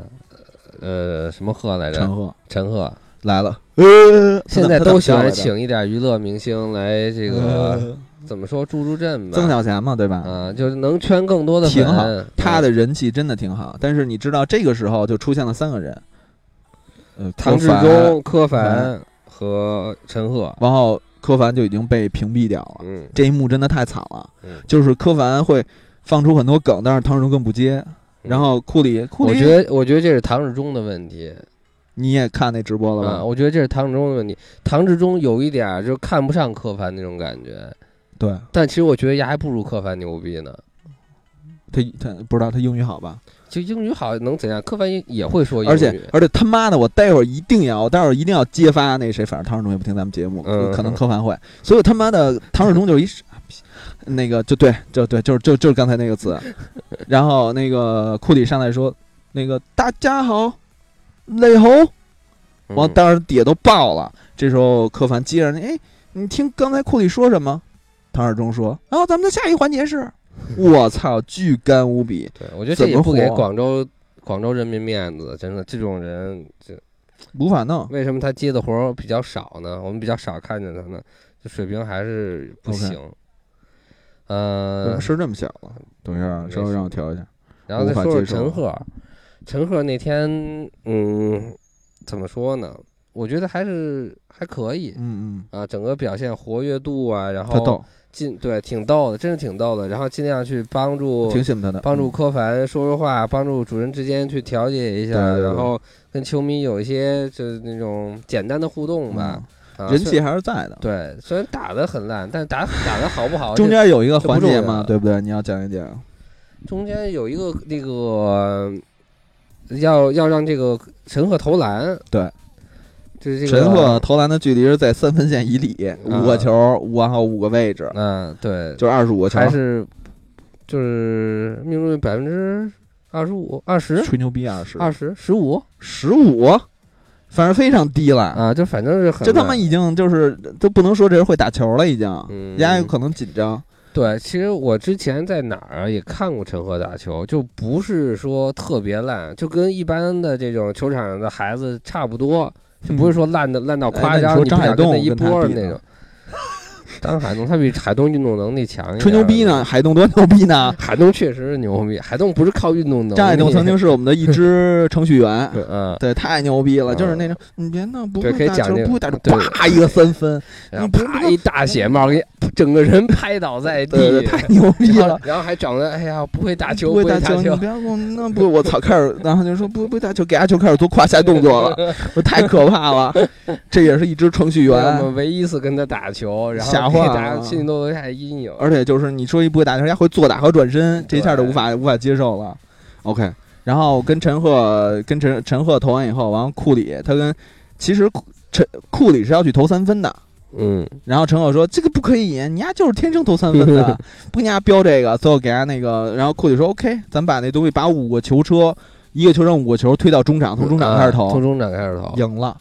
呃，什么贺来着？陈赫陈赫。来了。呃，现在都喜欢请一点娱乐明星来这个的怎么说助助阵吧？曾小贤嘛，对吧？啊，就是能圈更多的挺好他嗯的人气真的挺好，但是你知道这个时候就出现了三个人，呃，唐志忠、柯凡和陈赫，然后柯凡就已经被屏蔽掉了。嗯这一幕真的太惨了，嗯，就是柯凡会放出很多梗，但是唐志忠更不接。然后库里，库里，嗯我觉得我觉得这是唐志忠的问题你也看那直播了啊，吧？我觉得这是唐志忠的问题。唐志忠有一点儿就看不上柯凡那种感觉，对但其实我觉得丫还不如柯凡牛逼呢。他，他不知道他英语好吧？就英语好能怎样？柯凡也也会说英语，而且而且他妈的，我待会儿一定要，我待会儿一定要揭发那谁，反正唐志忠也不听咱们节目，嗯可能柯凡会，所以他妈的唐志忠就是一那个就对，就对，就是就就是刚才那个词，然后那个库里上来说，那个大家好，雷猴，嗯完当时底下都爆了，这时候柯凡接着，哎，你听刚才库里说什么？唐二中说，然后咱们的下一环节是，我操，巨干无比，对，我觉得怎么这也不给广州广州人民面子，真的，这种人这无法弄。为什么他接的活儿比较少呢？我们比较少看见他呢，这水平还是不行。呃，是这么想的，等一下，稍微让我调一下。然后再说说陈赫，陈赫那天，嗯，怎么说呢？我觉得还是还可以嗯嗯啊，整个表现活跃度啊，然后逗，尽对挺逗的，真是挺逗的。然后尽量去帮助挺喜欢他的，帮助嗯柯凡说说话，帮助主人之间去调解一下，然后跟球迷有一些就是那种简单的互动吧。人气还是在的。对，虽然打的很烂，但打打的好不好？中间有一个环节嘛，对不对？你要讲一讲。中间有一个那个要要让这个陈赫投篮，对，就是这个陈赫，投篮的距离是在三分线以里，五个球，然后五个位置，嗯，对，就是二十五个球，还是就是命中率百分之二十五、二十，吹牛逼二十、二十、十五、十五，反正非常低了啊！就反正是很，这他妈已经就是都不能说这人会打球了，已经，嗯，人家有可能紧张。对，其实我之前在哪儿也看过陈赫打球，就不是说特别烂，就跟一般的这种球场上的孩子差不多，就不是说烂的烂到夸张，你不想跟那一波那种。张海东他比海东运动能力强一点。吹牛逼呢？海东多牛逼呢？海东确实是牛逼。海东不是靠运动能力。张海东曾经是我们的一支程序员。嗯，对，太牛逼了，就是那种你别弄，不会打球，不会打球，啪一个三分，然后啪一大血帽给整个人拍倒在地，太牛逼了。然后还长得哎呀，不会打球，不会打球，你不要我那 不，我操，开始，然后就说不不打球，给阿球开始做胯下动作了，太可怕了。这也是一支程序员。我们唯一一次跟他打球，然后吓坏了，心里都留下阴影。而且就是你说一不会打球，人家会坐打和转身，这一下就无法无法接受了。OK，然后跟陈赫跟陈陈赫投完以后，完了库里他跟其实陈库里是要去投三分的。嗯，然后陈赫说：“这个不可以，你丫就是天生投三分的，不跟人家标这个。”最后给人家那个，然后库里说：“OK，咱把那东西把五个球车，一个球上五个球推到中场，从中场开始投，从中场开始投，赢了，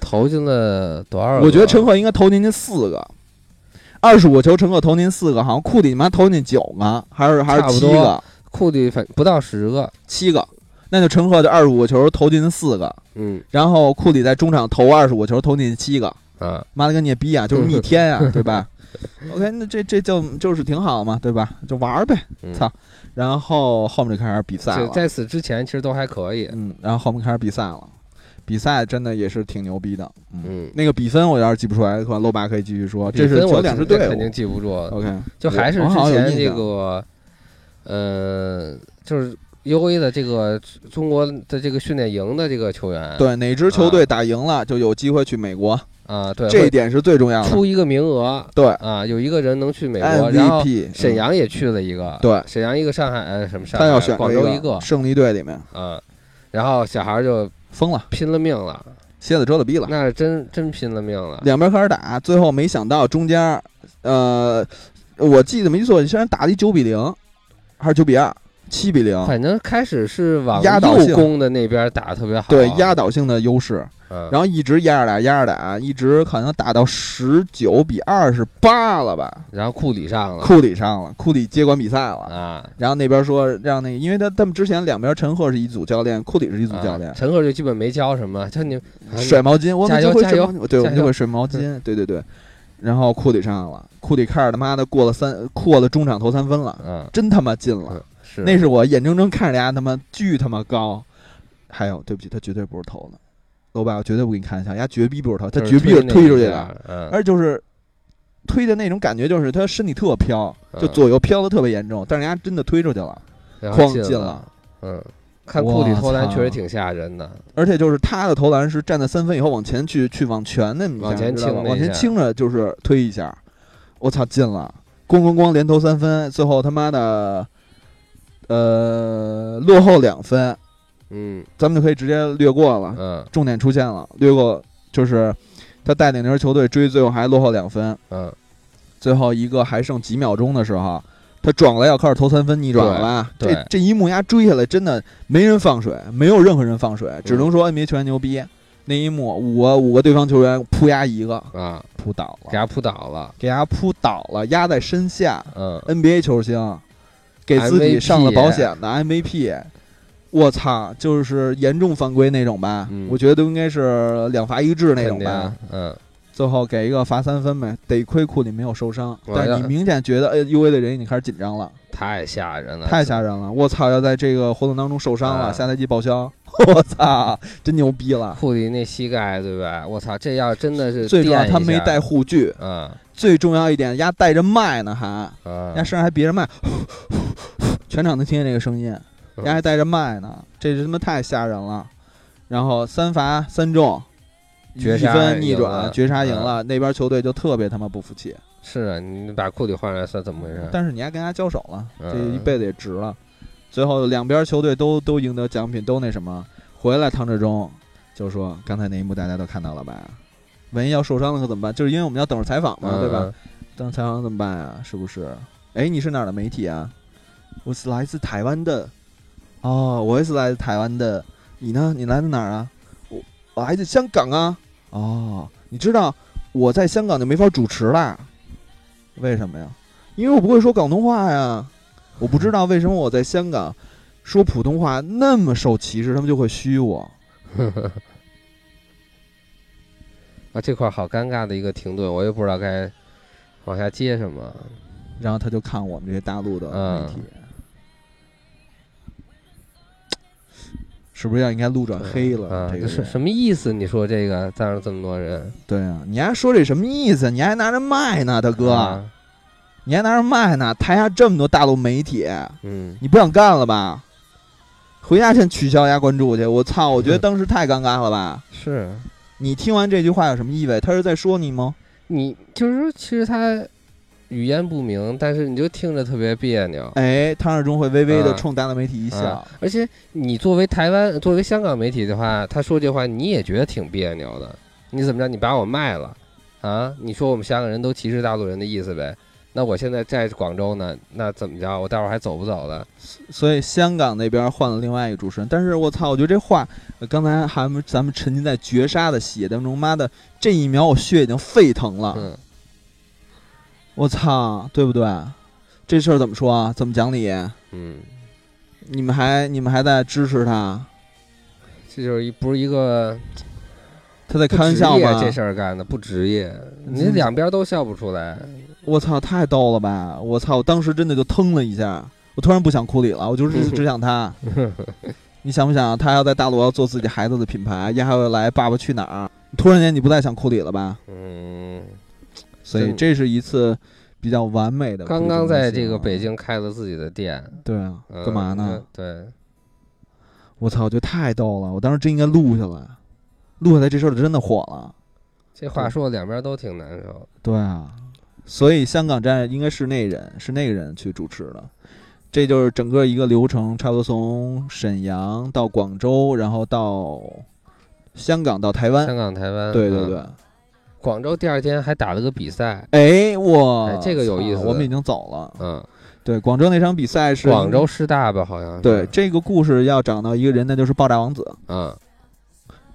投进了多少？我觉得陈赫应该投进去四个，二十五个球，陈赫投进四个，好像库里妈投进九个，还是还是七个？库里反不到十个，七个，那就陈赫就二十五个球投进四个，嗯，然后库里在中场投二十五个球投进七个。”啊，妈了个孽逼啊，就是逆天啊，对吧？OK，那这这就就是挺好嘛，对吧？就玩呗，操！然后后面就开始比赛了。在此之前其实都还可以，嗯，然后后面开始比赛了，比赛真的也是挺牛逼的，嗯。那个比分我要是记不出来的话，洛爸可以继续说。这是我两支队肯定记不住。OK，就还是之前这个，呃，就是 UA 的这个中国的这个训练营的这个球员，对哪支球队打赢了就有机会去美国。啊，对，这一点是最重要的。出一个名额，对啊，有一个人能去美国，然后沈阳也去了一个，对，沈阳一个，上海呃什么上海，他要选广州一个胜利队里面，啊，然后小孩就疯了，拼了命了，蝎子折了逼了，那是真真拼了命了，两边开始打，最后没想到中间，呃，我记得没错，虽然打了一九比零，还是九比二。七比零，反正开始是往压倒右攻的那边打特别好，对压倒性的优势，然后一直压着打，压着打，一直可能打到十九比二十八了吧。然后库里上了，库里上了，库里接管比赛了。啊。然后那边说让那个，因为他他们之前两边陈赫是一组教练，库里是一组教练，陈赫就基本没教什么，就你甩毛巾，我们就会甩毛，对，我们就会甩毛巾，对对对。然后库里上了，库里开始他妈的过了三过了中场投三分了，嗯，真他妈进了。那是我眼睁睁看着人家他妈巨他妈高，还有对不起，他绝对不是投的，老板，我绝对不给你看一下，人家绝逼不是投，他绝逼是推出去的，而就是推的那种感觉，就是他身体特飘，就左右飘的特别严重，但是人家真的推出去了，哐进了，嗯，看库里投篮确实挺吓人的，而且就是他的投篮是站在三分以后往前去去往前那么往前倾往前倾着就是推一下，我操进了，咣咣咣连投三分，最后他妈的。呃，落后两分，嗯，咱们就可以直接略过了。嗯，重点出现了，略过就是他带领那支球队追，最后还落后两分。嗯，最后一个还剩几秒钟的时候，他转过来要开始投三分，逆转了吧？这这一幕压追下来，真的没人放水，没有任何人放水，只能说 NBA 球员牛逼。那一幕，五个五个对方球员扑压一个啊，扑倒了，给他扑倒了，给他扑倒了，压在身下。嗯，NBA 球星。给自己上了保险的 MVP，我操，就是严重犯规那种吧？我觉得都应该是两罚一掷那种吧。嗯，最后给一个罚三分呗。得亏库里没有受伤，但你明显觉得，哎，UA 的人已经开始紧张了，太吓人了，太吓人了！我操，要在这个活动当中受伤了，下赛季报销，我操，真牛逼了！库里那膝盖对吧？我操，这要真的是最主要，他没带护具。嗯，最重要一点，丫带着麦呢，还，丫身上还别着麦。全场能听见这个声音，人家还带着麦呢，这他妈太吓人了。然后三罚三中，绝分逆转，绝杀赢了。那边球队就特别他妈不服气。是啊，你把库里换来算怎么回事？但是你还跟人家交手了，这一辈子也值了。最后两边球队都都赢得奖品，都那什么，回来唐志忠就说：“刚才那一幕大家都看到了吧？万一要受伤了可怎么办？就是因为我们要等着采访嘛，嗯对吧？嗯等着采访怎么办呀？是不是？哎，你是哪儿的媒体啊？我是来自台湾的。哦，我也是来自台湾的。你呢？你来自哪儿啊？我我来自香港啊。哦，你知道我在香港就没法主持啦。为什么呀？因为我不会说广东话呀。我不知道为什么我在香港说普通话那么受歧视，他们就会虚我。啊，这块儿好尴尬的一个停顿，我也不知道该往下接什么。然后他就看我们这些大陆的媒体，是不是要应该路转黑了？啊，这个是什么意思？你说这个站着这么多人，对啊，你还说这什么意思？你还拿着卖呢，大哥，啊你还拿着卖呢？台下这么多大陆媒体，嗯，你不想干了吧？回家先取消一下关注去！我操，我觉得 当时太尴尬了吧？是你听完这句话有什么意味？他是在说你吗？你就是说，其实他语言不明，但是你就听着特别别扭。哎，唐志忠会微微的啊冲大陆媒体一笑啊，而且你作为台湾、作为香港媒体的话，他说这话你也觉得挺别扭的。你怎么着？你把我卖了啊？你说我们香港人都歧视大陆人的意思呗？那我现在在广州呢，那怎么着？我待会儿还走不走了？所以香港那边换了另外一个主持人，但是我操，我觉得这话，呃刚才还咱们沉浸在绝杀的血当中，妈的，这一秒我血已经沸腾了，嗯，我操，对不对？这事儿怎么说啊？怎么讲理？嗯，你们还你们还在支持他？这就是一不是一个他在不开玩笑吗？这事儿干的不职业，你嗯两边都笑不出来。我操，太逗了吧！我操，我当时真的就腾了一下，我突然不想库里了，我就是 只想他。你想不想，他要在大陆要做自己孩子的品牌，也还要来《爸爸去哪儿》？突然间你不再想库里了吧？嗯，所以这是一次比较完美的。刚刚在这个北，京开了自己的店，对啊，嗯干嘛呢？？对，我操，我觉得太逗了！我当时真应该录下来，录下来这事儿就真的火了。这话说两边都挺难受。对啊，所以香港站应该是那人，是那个人去主持的。这就是整个一个流程，差不多从沈阳到广州，然后到香港到台湾。香港、台湾，嗯对对对，广州第二天还打了个比赛，哎，我哎这个有意思我们已经走了。嗯，对，广州那场比赛是广州师大吧，好像是。对这个故事要讲到一个人，那就是爆炸王子。嗯，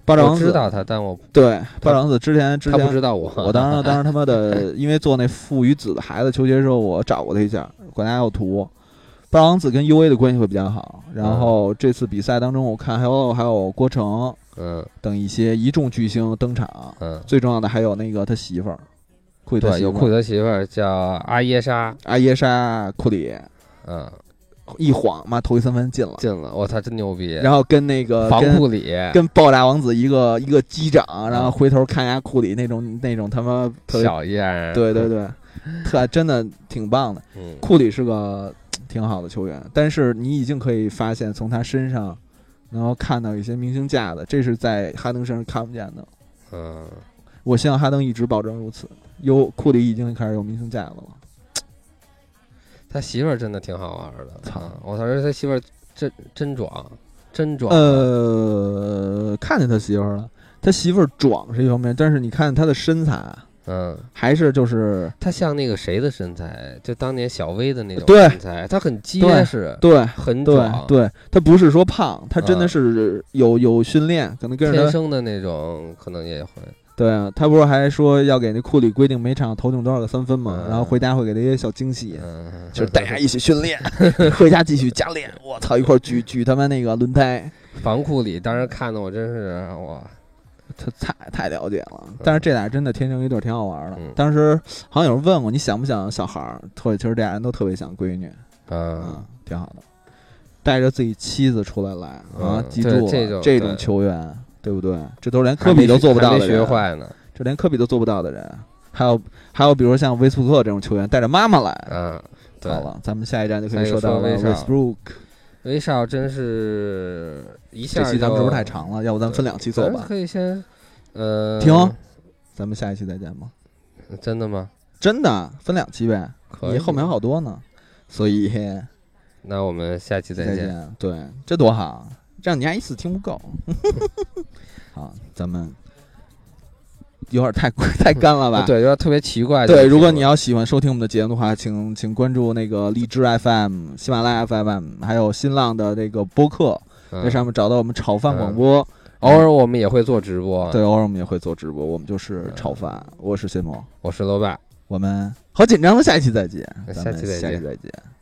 爆炸王子我知道他，但我对爆炸王子之前之他不前知道我。我当时当时他妈的，因为做那父与子的孩子球鞋的时候，我找过他一下，管家有图。爆炸王子跟 U A 的关系会比较好，然后这次比赛当中，我看还有还有郭成嗯。等一些一众巨星登场，嗯，最重要的还有那个他媳妇儿，库里他对，媳妇有库里的媳妇儿叫阿耶莎，阿耶莎库里，嗯，一晃妈投一三分进了，进了，我操，真牛逼！然后跟那个防跟库里，跟爆炸王子一个一个击掌，然后回头看一下库里那种那种他妈特别小样儿，对对对，特真的挺棒的。嗯，库里是个挺好的球员，但是你已经可以发现从他身上能够看到一些明星架子，这是在哈登身上看不见的。嗯，我希望哈登一直保证如此。有库里已经开始有明星架子了，他媳妇儿真的挺好玩的，操。嗯我操，他媳妇儿真真壮，真壮，呃，看见他媳妇儿了，他媳妇儿壮是一方面，但是你看他的身材嗯，还是就是他像那个谁的身材，就当年小威的那种对。身材，他很结对实，对对很壮，对，他不是说胖，他真的啊是有有训练，可能跟天生的那种，可能也会，对啊，他不是还说要给那库里规定每场投进多少个三分嘛？嗯。然后回家会给他一些小惊喜，嗯，就是大家一起训练，回家继续加练。我操，一块举举他妈那个轮胎，防库里，当时看的我真是哇，他太太了解了。但是这俩真的天生一对儿，挺好玩的嗯。当时好像有人问过，你想不想小孩儿？特别其实这俩人都特别想闺女，嗯嗯，挺好的。带着自己妻子出来来啊嗯，记住了这种这种对球员，对不对？这都是连科比都做不到的人，坏呢，这连科比都做不到的人，还有还有，比如像威斯布鲁克这种球员带着妈妈来，嗯，对好，了，咱们下一站就可以说到了说威少威斯布鲁克。威少真是一下这期咱们是不是太长了？要不咱们分两期做吧？可以先，呃，停咱们下一期再见吧。真的吗？真的分两期呗，可以，你后面还有好多呢，所以 那我们下期再见。再见。对，这多好，这样你还一次听不够。好，咱们有点太太干了吧？对，有点特别奇怪。对，如果你要喜欢收听我们的节目的话，请请关注那个荔枝 FM、喜马拉雅 FM，还有新浪的那个播客，在嗯上面找到我们炒饭广播。偶尔我们也会做直播。对，，偶尔我们也会做直播，我们就是嗯炒饭。我是谢某，我是罗爸。我们好紧张的，下一期再见，下咱们期再见下期再见。